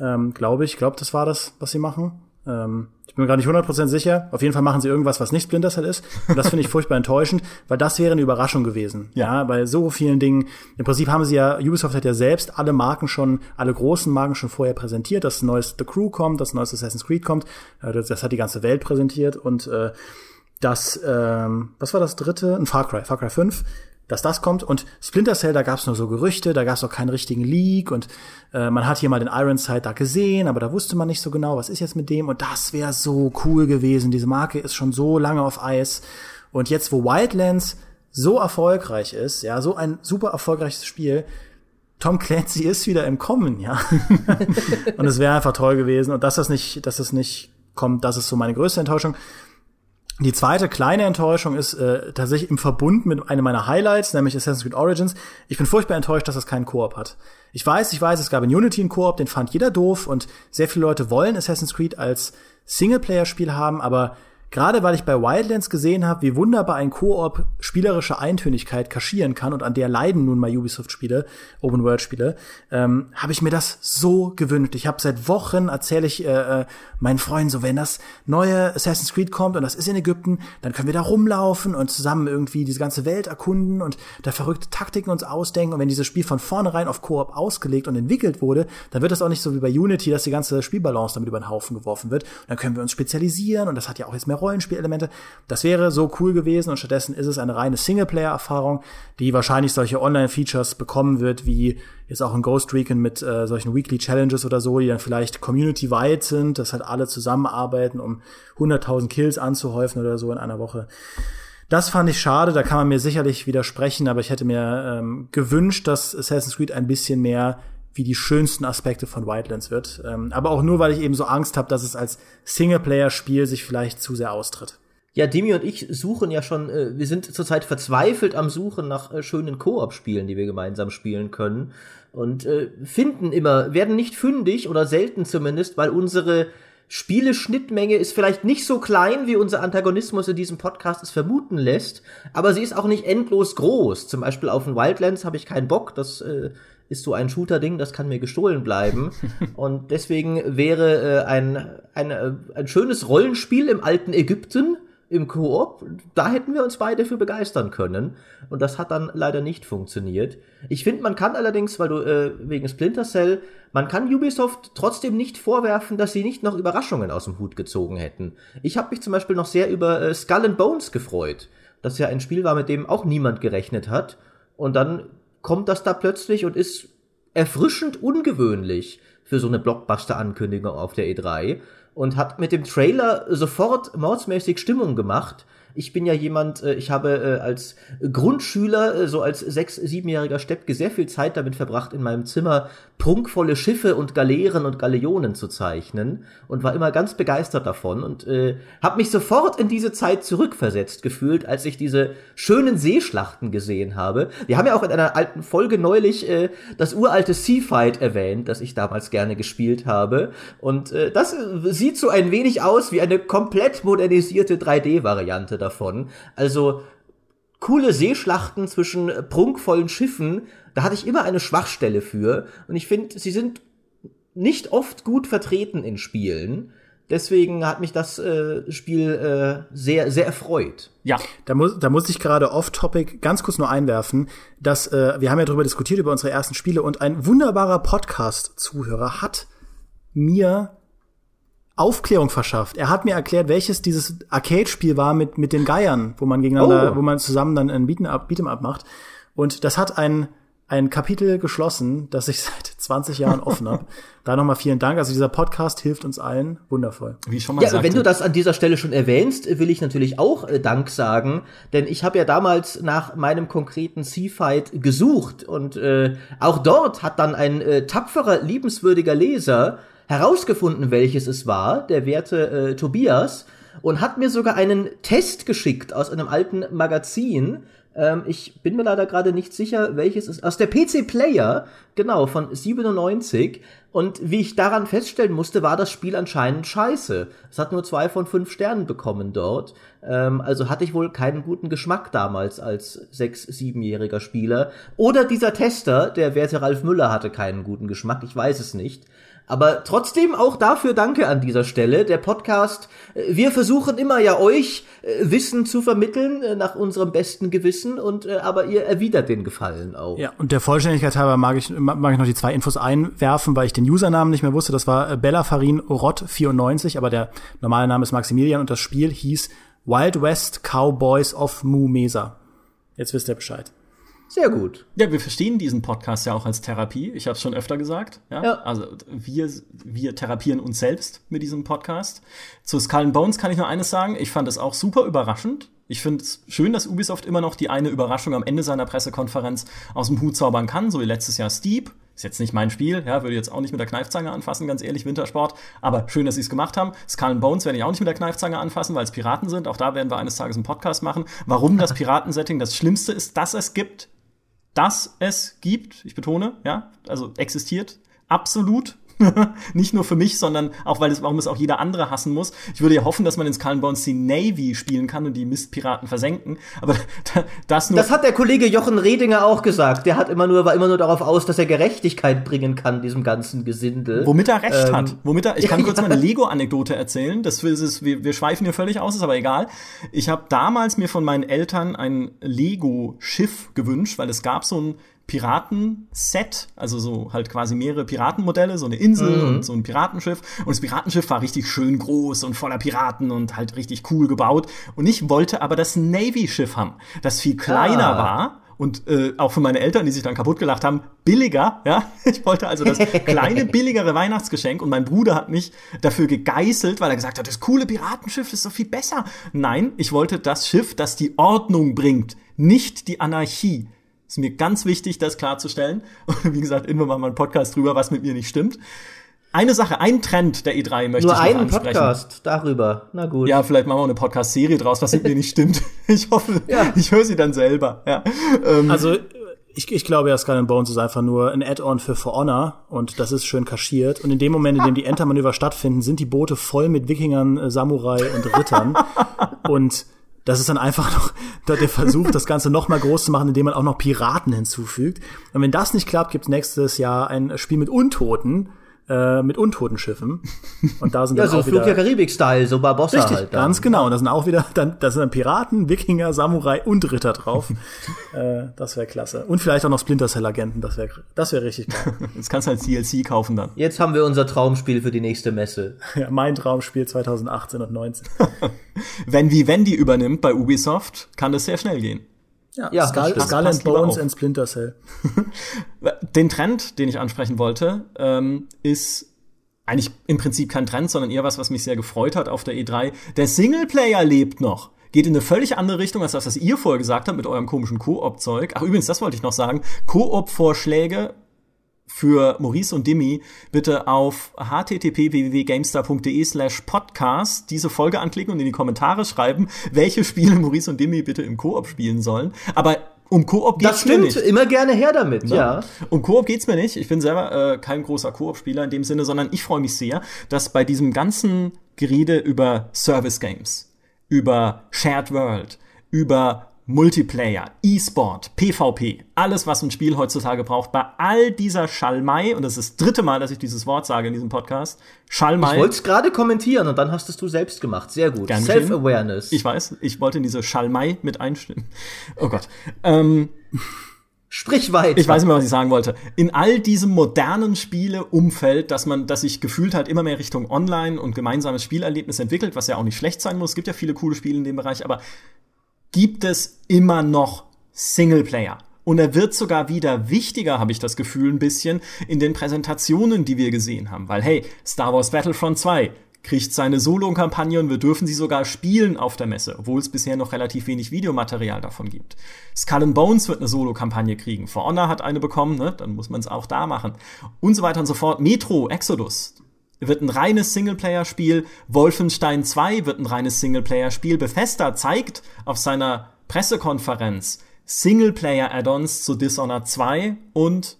Ähm, glaube ich, ich glaube, das war das, was sie machen. Ähm, ich bin mir gar nicht 100% sicher. Auf jeden Fall machen sie irgendwas, was nicht Splinter Cell ist. Und das finde ich <laughs> furchtbar enttäuschend, weil das wäre eine Überraschung gewesen. Ja. bei so vielen Dingen. Im Prinzip haben sie ja, Ubisoft hat ja selbst alle Marken schon, alle großen Marken schon vorher präsentiert, dass neues The Crew kommt, dass neues Assassin's Creed kommt. Äh, das, das hat die ganze Welt präsentiert und äh, dass, ähm, was war das dritte? Ein Far Cry, Far Cry 5, dass das kommt. Und Splinter Cell, da gab es nur so Gerüchte, da gab es auch keinen richtigen Leak und äh, man hat hier mal den Ironside da gesehen, aber da wusste man nicht so genau, was ist jetzt mit dem. Und das wäre so cool gewesen. Diese Marke ist schon so lange auf Eis. Und jetzt, wo Wildlands so erfolgreich ist, ja, so ein super erfolgreiches Spiel, Tom Clancy ist wieder im Kommen, ja. <laughs> und es wäre einfach toll gewesen. Und dass das nicht, dass das nicht kommt, das ist so meine größte Enttäuschung. Die zweite kleine Enttäuschung ist äh, tatsächlich im Verbund mit einem meiner Highlights, nämlich Assassin's Creed Origins. Ich bin furchtbar enttäuscht, dass das keinen Koop hat. Ich weiß, ich weiß, es gab in Unity einen Koop, den fand jeder doof und sehr viele Leute wollen Assassin's Creed als Singleplayer-Spiel haben, aber Gerade weil ich bei Wildlands gesehen habe, wie wunderbar ein Koop spielerische Eintönigkeit kaschieren kann und an der leiden nun mal Ubisoft-Spiele, Open-World-Spiele, ähm, habe ich mir das so gewünscht. Ich habe seit Wochen erzähle ich äh, äh, meinen Freunden so, wenn das neue Assassin's Creed kommt und das ist in Ägypten, dann können wir da rumlaufen und zusammen irgendwie diese ganze Welt erkunden und da verrückte Taktiken uns ausdenken. Und wenn dieses Spiel von vornherein auf Koop ausgelegt und entwickelt wurde, dann wird das auch nicht so wie bei Unity, dass die ganze Spielbalance damit über den Haufen geworfen wird. Und dann können wir uns spezialisieren und das hat ja auch jetzt mehr Rollenspielelemente. Das wäre so cool gewesen und stattdessen ist es eine reine Singleplayer-Erfahrung, die wahrscheinlich solche Online-Features bekommen wird, wie jetzt auch in Ghost Recon mit äh, solchen Weekly Challenges oder so, die dann vielleicht community-wide sind, dass halt alle zusammenarbeiten, um 100.000 Kills anzuhäufen oder so in einer Woche. Das fand ich schade, da kann man mir sicherlich widersprechen, aber ich hätte mir ähm, gewünscht, dass Assassin's Creed ein bisschen mehr wie die schönsten Aspekte von Wildlands wird. Ähm, aber auch nur, weil ich eben so Angst habe, dass es als Singleplayer-Spiel sich vielleicht zu sehr austritt. Ja, Demi und ich suchen ja schon, äh, wir sind zurzeit verzweifelt am Suchen nach äh, schönen Koop-Spielen, die wir gemeinsam spielen können. Und äh, finden immer, werden nicht fündig oder selten zumindest, weil unsere Spieleschnittmenge ist vielleicht nicht so klein, wie unser Antagonismus in diesem Podcast es vermuten lässt, aber sie ist auch nicht endlos groß. Zum Beispiel auf den Wildlands habe ich keinen Bock, das äh, ist so ein Shooter-Ding, das kann mir gestohlen bleiben. <laughs> Und deswegen wäre äh, ein, ein, äh, ein schönes Rollenspiel im alten Ägypten im Koop, da hätten wir uns beide für begeistern können. Und das hat dann leider nicht funktioniert. Ich finde, man kann allerdings, weil du äh, wegen Splinter Cell, man kann Ubisoft trotzdem nicht vorwerfen, dass sie nicht noch Überraschungen aus dem Hut gezogen hätten. Ich habe mich zum Beispiel noch sehr über äh, Skull and Bones gefreut, das ja ein Spiel war, mit dem auch niemand gerechnet hat. Und dann kommt das da plötzlich und ist erfrischend ungewöhnlich für so eine Blockbuster-Ankündigung auf der E3 und hat mit dem Trailer sofort mordsmäßig Stimmung gemacht ich bin ja jemand, äh, ich habe äh, als Grundschüler, äh, so als sechs-, siebenjähriger Steppke, sehr viel Zeit damit verbracht, in meinem Zimmer prunkvolle Schiffe und Galeeren und Galeonen zu zeichnen und war immer ganz begeistert davon und äh, habe mich sofort in diese Zeit zurückversetzt gefühlt, als ich diese schönen Seeschlachten gesehen habe. Wir haben ja auch in einer alten Folge neulich äh, das uralte Sea Fight erwähnt, das ich damals gerne gespielt habe und äh, das sieht so ein wenig aus wie eine komplett modernisierte 3D-Variante davon. Also coole Seeschlachten zwischen prunkvollen Schiffen, da hatte ich immer eine Schwachstelle für. Und ich finde, sie sind nicht oft gut vertreten in Spielen. Deswegen hat mich das äh, Spiel äh, sehr, sehr erfreut. Ja. Da muss, da muss ich gerade off-topic ganz kurz nur einwerfen, dass äh, wir haben ja darüber diskutiert, über unsere ersten Spiele und ein wunderbarer Podcast-Zuhörer hat mir Aufklärung verschafft. Er hat mir erklärt, welches dieses Arcade-Spiel war mit, mit den Geiern, wo man gegeneinander, oh. wo man zusammen dann ein Beat'em Up, Beat'em Up macht. Und das hat ein, ein Kapitel geschlossen, das ich <laughs> seit 20 Jahren offen habe. Da nochmal vielen Dank. Also dieser Podcast hilft uns allen. Wundervoll. Wie schon mal ja, sagte. wenn du das an dieser Stelle schon erwähnst, will ich natürlich auch äh, Dank sagen, denn ich habe ja damals nach meinem konkreten Sea-Fight gesucht und äh, auch dort hat dann ein äh, tapferer, liebenswürdiger Leser herausgefunden, welches es war, der werte äh, Tobias, und hat mir sogar einen Test geschickt aus einem alten Magazin. Ähm, ich bin mir leider gerade nicht sicher, welches es aus der PC Player, genau, von 97. Und wie ich daran feststellen musste, war das Spiel anscheinend scheiße. Es hat nur zwei von fünf Sternen bekommen dort. Ähm, also hatte ich wohl keinen guten Geschmack damals als sechs-, siebenjähriger Spieler. Oder dieser Tester, der werte Ralf Müller, hatte keinen guten Geschmack. Ich weiß es nicht. Aber trotzdem auch dafür danke an dieser Stelle. Der Podcast, äh, wir versuchen immer ja euch äh, Wissen zu vermitteln äh, nach unserem besten Gewissen und aber ihr erwidert den Gefallen auch. Ja, und der Vollständigkeit halber mag ich, mag ich noch die zwei Infos einwerfen, weil ich den Usernamen nicht mehr wusste. Das war Bellafarin Rott 94, aber der normale Name ist Maximilian und das Spiel hieß Wild West Cowboys of Mu Mesa. Jetzt wisst ihr Bescheid. Sehr gut. Ja, wir verstehen diesen Podcast ja auch als Therapie. Ich habe es schon öfter gesagt. Ja? ja? Also wir, wir therapieren uns selbst mit diesem Podcast. Zu Skull and Bones kann ich nur eines sagen. Ich fand es auch super überraschend. Ich finde es schön, dass Ubisoft immer noch die eine Überraschung am Ende seiner Pressekonferenz aus dem Hut zaubern kann, so wie letztes Jahr Steep. Ist jetzt nicht mein Spiel, ja, würde jetzt auch nicht mit der Kneifzange anfassen, ganz ehrlich, Wintersport. Aber schön, dass sie es gemacht haben. Skull and Bones werde ich auch nicht mit der Kneifzange anfassen, weil es Piraten sind. Auch da werden wir eines Tages einen Podcast machen. Warum das Piratensetting das Schlimmste ist, das es gibt dass es gibt, ich betone, ja, also existiert, absolut. <laughs> Nicht nur für mich, sondern auch, weil es, warum es auch jeder andere hassen muss. Ich würde ja hoffen, dass man in Skull Bones die Navy spielen kann und die Mistpiraten versenken. Aber <laughs> das nur. Das hat der Kollege Jochen Redinger auch gesagt. Der hat immer nur, war immer nur darauf aus, dass er Gerechtigkeit bringen kann, diesem ganzen Gesindel. Womit er recht ähm, hat. Womit er, ich kann <laughs> kurz mal eine Lego-Anekdote erzählen. Das ist, wir, wir schweifen hier völlig aus, ist aber egal. Ich habe damals mir von meinen Eltern ein Lego-Schiff gewünscht, weil es gab so ein Piratenset, also so halt quasi mehrere Piratenmodelle, so eine Insel mhm. und so ein Piratenschiff. Und das Piratenschiff war richtig schön groß und voller Piraten und halt richtig cool gebaut. Und ich wollte aber das Navy-Schiff haben, das viel kleiner ah. war und äh, auch für meine Eltern, die sich dann kaputt gelacht haben, billiger. Ja, <laughs> ich wollte also das kleine <laughs> billigere Weihnachtsgeschenk und mein Bruder hat mich dafür gegeißelt, weil er gesagt hat, das coole Piratenschiff ist so viel besser. Nein, ich wollte das Schiff, das die Ordnung bringt, nicht die Anarchie. Ist mir ganz wichtig, das klarzustellen. Und <laughs> wie gesagt, immer mal ein Podcast drüber, was mit mir nicht stimmt. Eine Sache, ein Trend der E3 möchte Nur ich noch einen ansprechen. Podcast darüber. Na gut. Ja, vielleicht machen wir eine Podcast-Serie draus, was mit mir nicht stimmt. <laughs> Ich hoffe, ja. ich höre sie dann selber. Ja. Ähm, also ich, ich glaube ja, Skull and Bones ist einfach nur ein Add-on für For Honor und das ist schön kaschiert. Und in dem Moment, in dem die Entermanöver stattfinden, sind die Boote voll mit Wikingern, äh, Samurai und Rittern. <laughs> und das ist dann einfach <laughs> noch der Versuch, das Ganze noch mal groß zu machen, indem man auch noch Piraten hinzufügt. Und wenn das nicht klappt, gibt nächstes Jahr ein Spiel mit Untoten, äh, mit untoten Schiffen. Und da sind ja, dann so auch Flug wieder, der Karibik-Style, so Barbossa richtig, halt. Dann. Ganz genau. Und da sind auch wieder, dann, da sind dann Piraten, Wikinger, Samurai und Ritter drauf. <laughs> äh, das wäre klasse. Und vielleicht auch noch Splinter Cell-Agenten, das wäre das wäre richtig geil. <laughs> Das kannst du als DLC kaufen dann. Jetzt haben wir unser Traumspiel für die nächste Messe. <laughs> ja, mein Traumspiel 2018 und 19. wenn Vivendi übernimmt bei Ubisoft, kann das sehr schnell gehen. Ja, ja Skull, Skull and Bones and Splinter Cell. <laughs> Den Trend, den ich ansprechen wollte, ähm, ist eigentlich im Prinzip kein Trend, sondern eher was, was mich sehr gefreut hat auf der E3. Der Singleplayer lebt noch. Geht in eine völlig andere Richtung als das, was ihr vorher gesagt habt mit eurem komischen Koop-Zeug. Ach, übrigens, das wollte ich noch sagen. Koop-Vorschläge für Maurice und Dimi bitte auf http www.gamestar.de slash podcast diese Folge anklicken und in die Kommentare schreiben, welche Spiele Maurice und Dimi bitte im Koop spielen sollen. Aber um Koop geht's das stimmt, mir nicht. immer gerne her damit, ja. ja. Um Koop geht's mir nicht. Ich bin selber äh, kein großer Koop-Spieler in dem Sinne, sondern ich freue mich sehr, dass bei diesem ganzen Gerede über Service Games, über Shared World, über Multiplayer, E-Sport, PvP, alles, was ein Spiel heutzutage braucht, bei all dieser Schalmei, und das ist das dritte Mal, dass ich dieses Wort sage in diesem Podcast, Schalmei. Ich wollte es gerade kommentieren und dann hast es du selbst gemacht. Sehr gut. Self-Awareness. Ich weiß, ich wollte in diese Schalmei mit einstimmen. Oh Gott. Ähm, Sprich weiter. Ich weiß nicht mehr, was ich sagen wollte. In all diesem modernen Spieleumfeld, dass man, dass sich gefühlt hat, immer mehr Richtung Online und gemeinsames Spielerlebnis entwickelt, was ja auch nicht schlecht sein muss. Es gibt ja viele coole Spiele in dem Bereich, aber gibt es immer noch Singleplayer. Und er wird sogar wieder wichtiger, habe ich das Gefühl, ein bisschen in den Präsentationen, die wir gesehen haben. Weil, hey, Star Wars Battlefront 2 kriegt seine Solo-Kampagne und wir dürfen sie sogar spielen auf der Messe, obwohl es bisher noch relativ wenig Videomaterial davon gibt. Skull and Bones wird eine Solo-Kampagne kriegen. For Honor hat eine bekommen, ne? dann muss man es auch da machen. Und so weiter und so fort. Metro, Exodus, wird ein reines Singleplayer-Spiel. Wolfenstein 2 wird ein reines Singleplayer-Spiel. Bethesda zeigt auf seiner Pressekonferenz Singleplayer-Add-ons zu Dishonored 2 und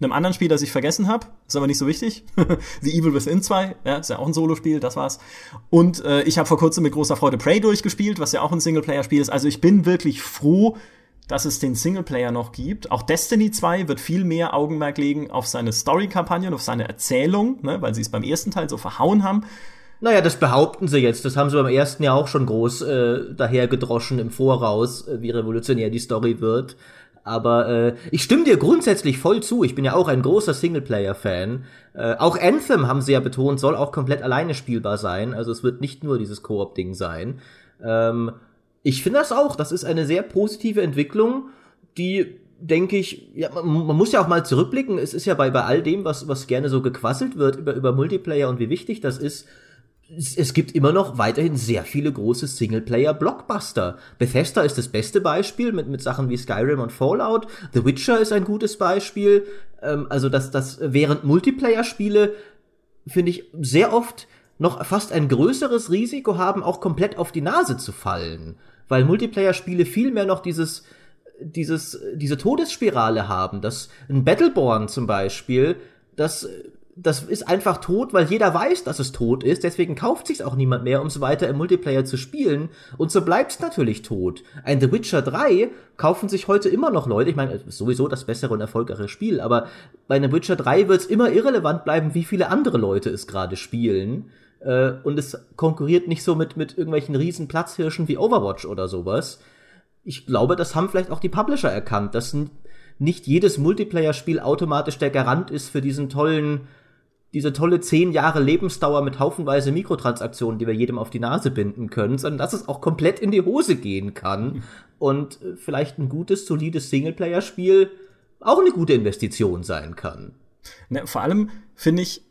einem anderen Spiel, das ich vergessen habe, ist aber nicht so wichtig. <laughs> The Evil Within 2, ja, ist ja auch ein Solospiel, das war's. Und äh, ich habe vor kurzem mit großer Freude Prey durchgespielt, was ja auch ein Singleplayer-Spiel ist. Also ich bin wirklich froh, dass es den Singleplayer noch gibt. Auch Destiny 2 wird viel mehr Augenmerk legen auf seine Story-Kampagnen, auf seine Erzählung, ne, weil sie es beim ersten Teil so verhauen haben. Naja, das behaupten sie jetzt. Das haben sie beim ersten Jahr auch schon groß äh, dahergedroschen im Voraus, äh, wie revolutionär die Story wird. Aber äh, ich stimme dir grundsätzlich voll zu. Ich bin ja auch ein großer Singleplayer-Fan. Äh, auch Anthem haben sie ja betont, soll auch komplett alleine spielbar sein. Also es wird nicht nur dieses Koop-Ding sein. Ähm, ich finde das auch. Das ist eine sehr positive Entwicklung, die denke ich, ja, man, man, muss ja auch mal zurückblicken. Es ist ja bei, bei all dem, was, was gerne so gequasselt wird über, über Multiplayer und wie wichtig das ist, es, es gibt immer noch weiterhin sehr viele große Singleplayer-Blockbuster. Bethesda ist das beste Beispiel mit, mit Sachen wie Skyrim und Fallout. The Witcher ist ein gutes Beispiel. Ähm, also, dass das während Multiplayer-Spiele, finde ich, sehr oft noch fast ein größeres Risiko haben, auch komplett auf die Nase zu fallen weil Multiplayer-Spiele viel mehr noch dieses, dieses, diese Todesspirale haben, dass ein Battleborn zum Beispiel, das das ist einfach tot, weil jeder weiß, dass es tot ist. Deswegen kauft sich's auch niemand mehr, um es weiter im Multiplayer zu spielen. Und so bleibt's natürlich tot. Ein The Witcher 3 kaufen sich heute immer noch Leute. Ich meine, sowieso das bessere und erfolgreiche Spiel, aber bei einem Witcher 3 wird's immer irrelevant bleiben, wie viele andere Leute es gerade spielen. Äh, und es konkurriert nicht so mit, mit irgendwelchen riesen Platzhirschen wie Overwatch oder sowas. Ich glaube, das haben vielleicht auch die Publisher erkannt, dass nicht jedes Multiplayer-Spiel automatisch der Garant ist für diesen tollen diese tolle zehn Jahre Lebensdauer mit haufenweise Mikrotransaktionen, die wir jedem auf die Nase binden können, sondern dass es auch komplett in die Hose gehen kann und äh, vielleicht ein gutes, solides Singleplayer-Spiel auch eine gute Investition sein kann. Ne, vor allem finde ich,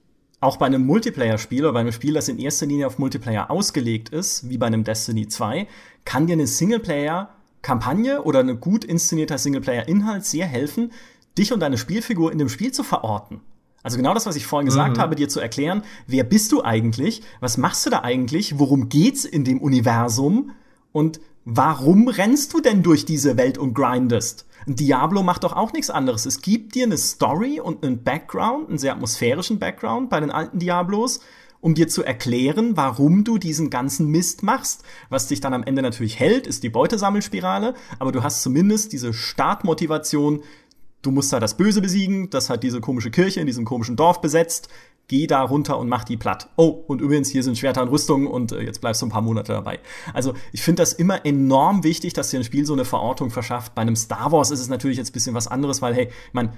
auch bei einem Multiplayer-Spiel oder bei einem Spiel, das in erster Linie auf Multiplayer ausgelegt ist, wie bei einem Destiny 2, kann dir eine Singleplayer-Kampagne oder eine gut inszenierter Singleplayer-Inhalt sehr helfen, dich und deine Spielfigur in dem Spiel zu verorten. Also genau das, was ich vorhin gesagt mhm. habe, dir zu erklären, wer bist du eigentlich, was machst du da eigentlich, worum geht's in dem Universum und warum rennst du denn durch diese Welt und grindest? Ein Diablo macht doch auch nichts anderes. Es gibt dir eine Story und einen Background, einen sehr atmosphärischen Background bei den alten Diablos, um dir zu erklären, warum du diesen ganzen Mist machst. Was dich dann am Ende natürlich hält, ist die Beutesammelspirale, aber du hast zumindest diese Startmotivation, du musst da das Böse besiegen, das hat diese komische Kirche in diesem komischen Dorf besetzt. Geh da runter und mach die platt. Oh, und übrigens, hier sind Schwerter und Rüstungen und äh, jetzt bleibst du ein paar Monate dabei. Also, ich finde das immer enorm wichtig, dass dir ein Spiel so eine Verortung verschafft. Bei einem Star Wars ist es natürlich jetzt ein bisschen was anderes, weil, hey, ich mein,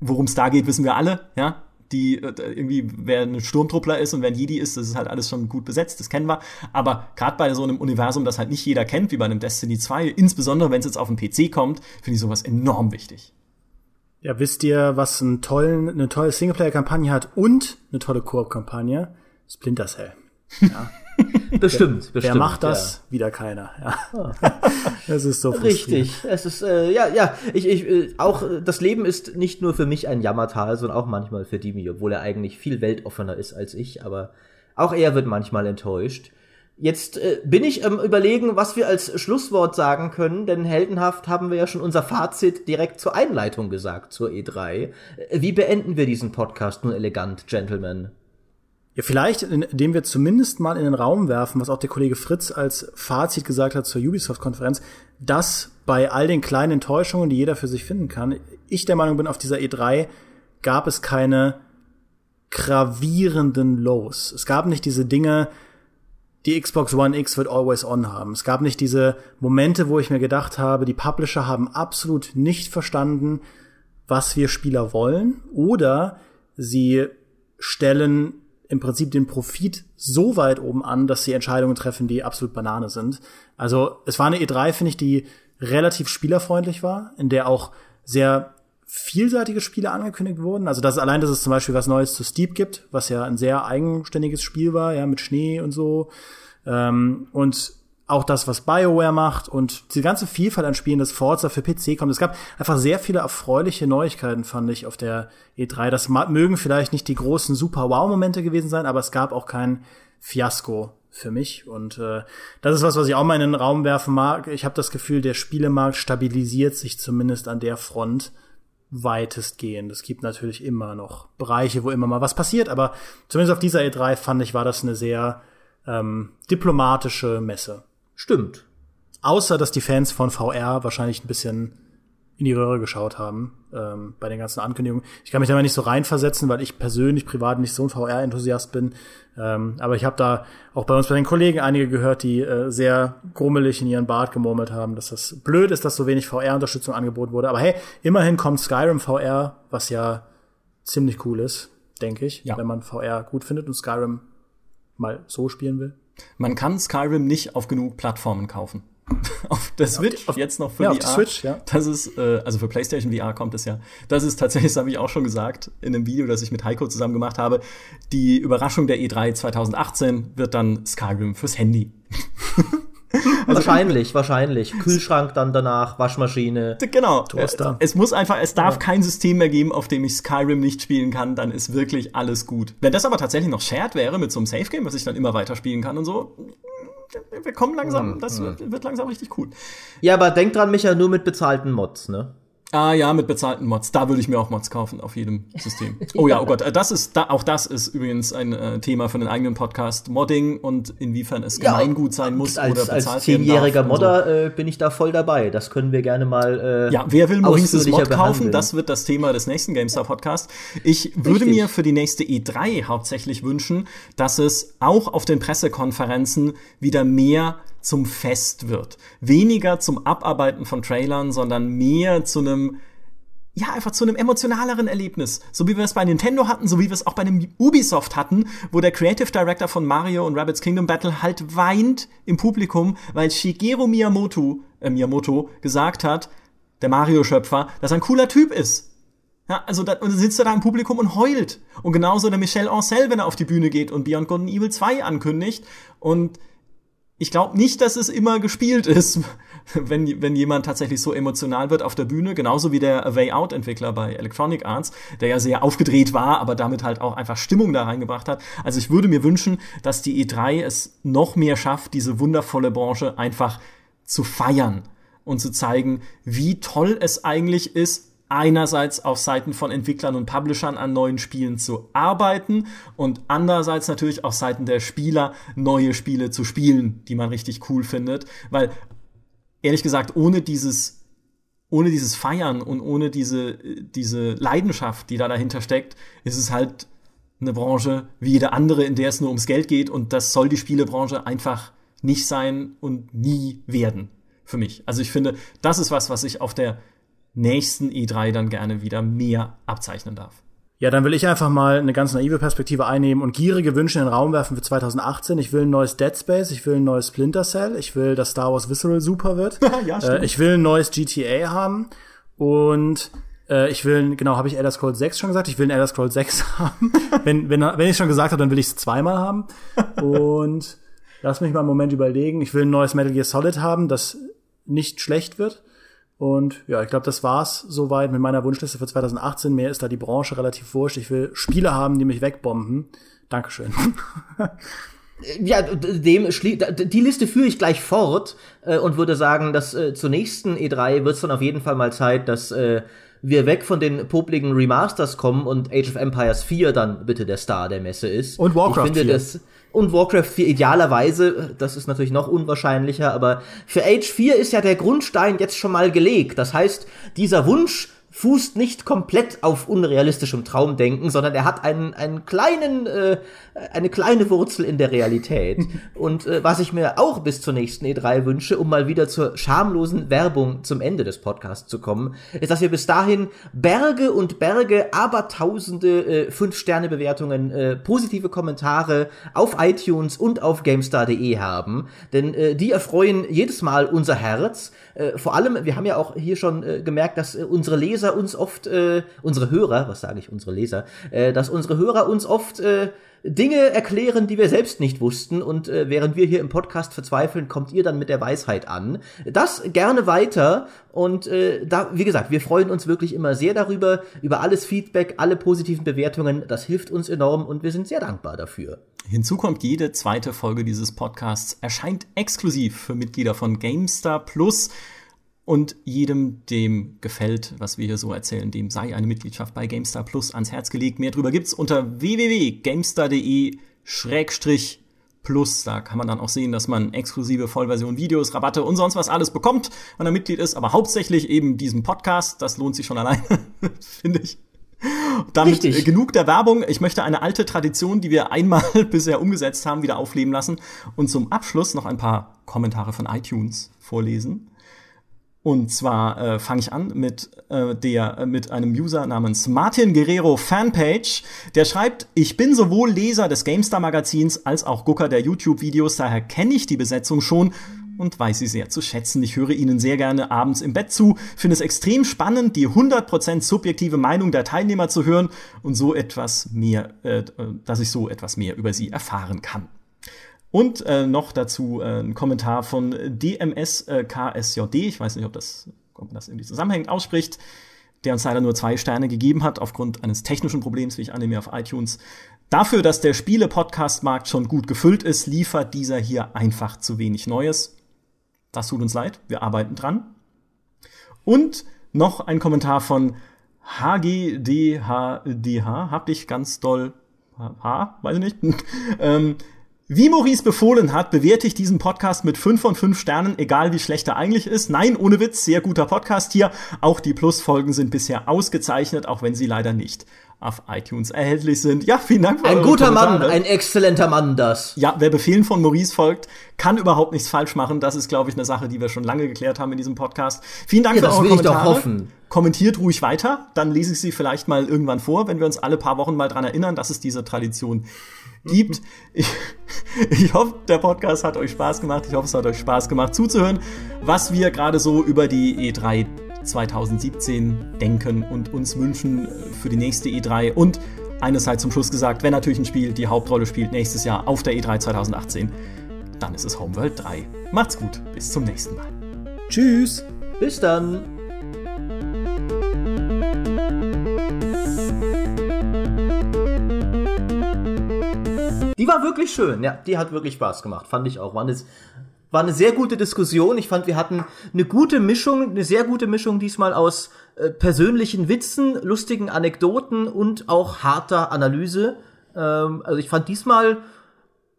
worum es da geht, wissen wir alle, ja? die äh, irgendwie, wer ein Sturmtruppler ist und wer ein Jedi ist, das ist halt alles schon gut besetzt, das kennen wir. Aber gerade bei so einem Universum, das halt nicht jeder kennt, wie bei einem Destiny 2, insbesondere wenn es jetzt auf den PC kommt, finde ich sowas enorm wichtig. Ja, wisst ihr, was einen tollen, eine tolle Singleplayer-Kampagne hat und eine tolle Koop-Kampagne? Splinter Cell. Ja. <laughs> bestimmt, wer, bestimmt. Wer macht das? Ja. Wieder keiner. Ja. Ah. <laughs> das ist so Richtig. Es ist, äh, ja, ja, ich, ich, äh, auch, das Leben ist nicht nur für mich ein Jammertal, sondern auch manchmal für Dimi, obwohl er eigentlich viel weltoffener ist als ich, aber auch er wird manchmal enttäuscht. Jetzt äh, bin ich ähm, überlegen, was wir als Schlusswort sagen können, denn heldenhaft haben wir ja schon unser Fazit direkt zur Einleitung gesagt, zur E3. Äh, wie beenden wir diesen Podcast nun elegant, Gentlemen? Ja, vielleicht, indem wir zumindest mal in den Raum werfen, was auch der Kollege Fritz als Fazit gesagt hat zur Ubisoft-Konferenz, dass bei all den kleinen Enttäuschungen, die jeder für sich finden kann, ich der Meinung bin, auf dieser E3 gab es keine gravierenden Lows. Es gab nicht diese Dinge, die Xbox One X wird always on haben. Es gab nicht diese Momente, wo ich mir gedacht habe, die Publisher haben absolut nicht verstanden, was wir Spieler wollen, oder sie stellen im Prinzip den Profit so weit oben an, dass sie Entscheidungen treffen, die absolut Banane sind. Also es war eine E3, finde ich, die relativ spielerfreundlich war, in der auch sehr vielseitige Spiele angekündigt wurden. Also das allein, dass es zum Beispiel was Neues zu Steep gibt, was ja ein sehr eigenständiges Spiel war, ja, mit Schnee und so. Ähm, und auch das, was BioWare macht und die ganze Vielfalt an Spielen, das Forza für PC kommt. Es gab einfach sehr viele erfreuliche Neuigkeiten, fand ich, auf der E3. Das mögen vielleicht nicht die großen Super-Wow-Momente gewesen sein, aber es gab auch kein Fiasko für mich. Und äh, das ist was, was ich auch mal in den Raum werfen mag. Ich habe das Gefühl, der Spielemarkt stabilisiert sich zumindest an der Front weitestgehend. Es gibt natürlich immer noch Bereiche, wo immer mal was passiert, aber zumindest auf dieser E3 fand ich, war das eine sehr ähm, diplomatische Messe. Stimmt. Außer, dass die Fans von VR wahrscheinlich ein bisschen in die Röhre geschaut haben ähm, bei den ganzen Ankündigungen. Ich kann mich da mal nicht so reinversetzen, weil ich persönlich privat nicht so ein VR-Enthusiast bin. Ähm, aber ich habe da auch bei uns bei den Kollegen einige gehört, die äh, sehr grummelig in ihren Bart gemurmelt haben, dass das blöd ist, dass so wenig VR-Unterstützung angeboten wurde. Aber hey, immerhin kommt Skyrim VR, was ja ziemlich cool ist, denke ich, ja. wenn man VR gut findet und Skyrim mal so spielen will. Man kann Skyrim nicht auf genug Plattformen kaufen. <laughs> auf der Switch, auf, jetzt noch für ja, VR. Auf der Switch, ja. Das ist, äh, also für PlayStation VR kommt es ja. Das ist tatsächlich, das habe ich auch schon gesagt, in einem Video, das ich mit Heiko zusammen gemacht habe. Die Überraschung der E3 2018 wird dann Skyrim fürs Handy. <laughs> Also, wahrscheinlich, wahrscheinlich. Kühlschrank dann danach, Waschmaschine. Genau. Toaster. Es muss einfach, es darf ja. kein System mehr geben, auf dem ich Skyrim nicht spielen kann, dann ist wirklich alles gut. Wenn das aber tatsächlich noch shared wäre mit so einem Safe Game, was ich dann immer weiter spielen kann und so, wir kommen langsam, hm, das hm. wird langsam richtig cool. Ja, aber denk dran, Micha, nur mit bezahlten Mods, ne? Ah ja, mit bezahlten Mods. Da würde ich mir auch Mods kaufen auf jedem System. <laughs> Oh ja, oh Gott, das ist da, auch das ist übrigens ein äh, Thema für den eigenen Podcast Modding und inwiefern es Ja, Gemeingut sein muss als, oder bezahlt Als zehnjähriger und so. Modder äh, bin ich da voll dabei. Das können wir gerne mal. Äh, Ja, wer will Maurices Mod kaufen? behandeln. Das wird das Thema des nächsten GameStar Podcast. Ich würde Richtig. mir für die nächste E3 hauptsächlich wünschen, dass es auch auf den Pressekonferenzen wieder mehr zum Fest wird. Weniger zum Abarbeiten von Trailern, sondern mehr zu einem ja, einfach zu einem emotionaleren Erlebnis. So wie wir es bei Nintendo hatten, so wie wir es auch bei einem Ubisoft hatten, wo der Creative Director von Mario und Rabbids Kingdom Battle halt weint im Publikum, weil Shigeru Miyamoto, äh, Miyamoto gesagt hat, der Mario-Schöpfer, dass er ein cooler Typ ist. Ja, also da, und dann sitzt er da im Publikum und heult. Und genauso der Michel Ancel, wenn er auf die Bühne geht und Beyond Good and Evil 2 ankündigt. Und ich glaube nicht, dass es immer gespielt ist, <laughs> wenn, wenn jemand tatsächlich so emotional wird auf der Bühne, genauso wie der Way Out Entwickler bei Electronic Arts, der ja sehr aufgedreht war, aber damit halt auch einfach Stimmung da reingebracht hat. Also ich würde mir wünschen, dass die E3 es noch mehr schafft, diese wundervolle Branche einfach zu feiern und zu zeigen, wie toll es eigentlich ist, einerseits auf Seiten von Entwicklern und Publishern an neuen Spielen zu arbeiten und andererseits natürlich auf Seiten der Spieler neue Spiele zu spielen, die man richtig cool findet, weil ehrlich gesagt, ohne dieses ohne dieses Feiern und ohne diese diese Leidenschaft, die da dahinter steckt, ist es halt eine Branche wie jede andere, in der es nur ums Geld geht und das soll die Spielebranche einfach nicht sein und nie werden für mich. Also ich finde, das ist was, was ich auf der nächsten E3 dann gerne wieder mehr abzeichnen darf. Ja, dann will ich einfach mal eine ganz naive Perspektive einnehmen und gierige Wünsche in den Raum werfen für 2018. Ich will ein neues Dead Space, ich will ein neues Splinter Cell, ich will, dass Star Wars Visceral super wird. <laughs> Ja, äh, ich will ein neues GTA haben und äh, ich will, genau, habe ich Elder Scrolls 6 schon gesagt? Ich will ein Elder Scrolls 6 <laughs> haben. wenn wenn, wenn ich schon gesagt habe, dann will ich es zweimal haben. Und <laughs> lass mich mal einen Moment überlegen. Ich will ein neues Metal Gear Solid haben, das nicht schlecht wird. Und ja, ich glaube, das war's soweit mit meiner Wunschliste für 2018. Mehr ist da die Branche relativ wurscht. Ich will Spiele haben, die mich wegbomben. Dankeschön. Ja, d- dem die Liste führe ich gleich fort äh, und würde sagen, dass äh, zur nächsten E3 wird es dann auf jeden Fall mal Zeit, dass äh, wir weg von den popligen Remasters kommen und Age of Empires 4 dann bitte der Star der Messe ist. Und Warcraft ich finde 4. Das, und Warcraft 4 idealerweise, das ist natürlich noch unwahrscheinlicher, aber für Age 4 ist ja der Grundstein jetzt schon mal gelegt. Das heißt, dieser Wunsch fußt nicht komplett auf unrealistischem Traumdenken, sondern er hat einen, einen kleinen, äh, eine kleine Wurzel in der Realität. <laughs> Und äh, was ich mir auch bis zur nächsten E3 wünsche, um mal wieder zur schamlosen Werbung zum Ende des Podcasts zu kommen, ist, dass wir bis dahin Berge und Berge, aber tausende äh, Fünf-Sterne-Bewertungen, äh, positive Kommentare auf iTunes und auf GameStar.de haben. Denn äh, die erfreuen jedes Mal unser Herz. Äh, vor allem, wir haben ja auch hier schon äh, gemerkt, dass äh, unsere Leser uns oft, äh, unsere Hörer, was sage ich, unsere Leser, äh, dass unsere Hörer uns oft äh, Dinge erklären, die wir selbst nicht wussten. Und äh, während wir hier im Podcast verzweifeln, kommt ihr dann mit der Weisheit an. Das gerne weiter. Und äh, da, wie gesagt, wir freuen uns wirklich immer sehr darüber, über alles Feedback, alle positiven Bewertungen. Das hilft uns enorm und wir sind sehr dankbar dafür. Hinzu kommt, jede zweite Folge dieses Podcasts erscheint exklusiv für Mitglieder von GameStar Plus. Und jedem, dem gefällt, was wir hier so erzählen, dem sei eine Mitgliedschaft bei GameStar Plus ans Herz gelegt. Mehr drüber gibt's unter www.gamestar.de-plus. Da kann man dann auch sehen, dass man exklusive Vollversion Videos, Rabatte und sonst was alles bekommt, wenn er Mitglied ist. Aber hauptsächlich eben diesen Podcast. Das lohnt sich schon alleine, <laughs> finde ich. Damit Richtig. äh, genug der Werbung. Ich möchte eine alte Tradition, die wir einmal <laughs> bisher umgesetzt haben, wieder aufleben lassen und zum Abschluss noch ein paar Kommentare von iTunes vorlesen. Und zwar äh, fange ich an mit äh, der äh, mit einem User namens Martin Guerrero Fanpage, der schreibt: Ich bin sowohl Leser des GameStar Magazins als auch Gucker der YouTube-Videos, daher kenne ich die Besetzung schon und weiß sie sehr zu schätzen. Ich höre Ihnen sehr gerne abends im Bett zu, finde es extrem spannend, die 100% subjektive Meinung der Teilnehmer zu hören und so etwas mehr, äh, dass ich so etwas mehr über sie erfahren kann. Und äh, noch dazu äh, ein Kommentar von DMSKSJD, ich weiß nicht, ob das, ob man das irgendwie zusammenhängend ausspricht, der uns leider nur zwei Sterne gegeben hat, aufgrund eines technischen Problems, wie ich annehme, auf iTunes. Dafür, dass der Spiele-Podcast-Markt schon gut gefüllt ist, liefert dieser hier einfach zu wenig Neues. Das tut uns leid, wir arbeiten dran. Und noch ein Kommentar von HGDHDH. Hab dich ganz doll. H, weiß ich nicht. <laughs> ähm, wie Maurice befohlen hat, bewerte ich diesen Podcast mit 5 von 5 Sternen, egal wie schlecht er eigentlich ist. Nein, ohne Witz, sehr guter Podcast hier. Auch die Plusfolgen sind bisher ausgezeichnet, auch wenn sie leider nicht auf iTunes erhältlich sind. Ja, vielen Dank für Ein guter Kommentare. Mann, ein exzellenter Mann, das. Ja, wer Befehlen von Maurice folgt, kann überhaupt nichts falsch machen. Das ist, glaube ich, eine Sache, die wir schon lange geklärt haben in diesem Podcast. Vielen Dank ja, für eure Kommentare. Das will ich doch hoffen. Kommentiert ruhig weiter, dann lese ich sie vielleicht mal irgendwann vor, wenn wir uns alle paar Wochen mal dran erinnern, dass es diese Tradition gibt. <laughs> Ich, ich hoffe, der Podcast hat euch Spaß gemacht. Ich hoffe, es hat euch Spaß gemacht zuzuhören, was wir gerade so über die E3 2017 denken und uns wünschen für die nächste E3. Und eines halt zum Schluss gesagt, wenn natürlich ein Spiel die Hauptrolle spielt nächstes Jahr auf der E3 2018, dann ist es Homeworld 3. Macht's gut, bis zum nächsten Mal. Tschüss. Bis dann. Die war wirklich schön, ja, die hat wirklich Spaß gemacht, fand ich auch. War eine, war eine sehr gute Diskussion. Ich fand, wir hatten eine gute Mischung, eine sehr gute Mischung diesmal aus äh, persönlichen Witzen, lustigen Anekdoten und auch harter Analyse. Ähm, also ich fand diesmal,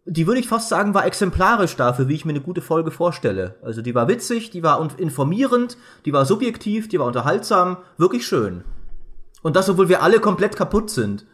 die würde ich fast sagen, war exemplarisch dafür, wie ich mir eine gute Folge vorstelle. Also die war witzig, die war informierend, die war subjektiv, die war unterhaltsam, wirklich schön. Und das, obwohl wir alle komplett kaputt sind.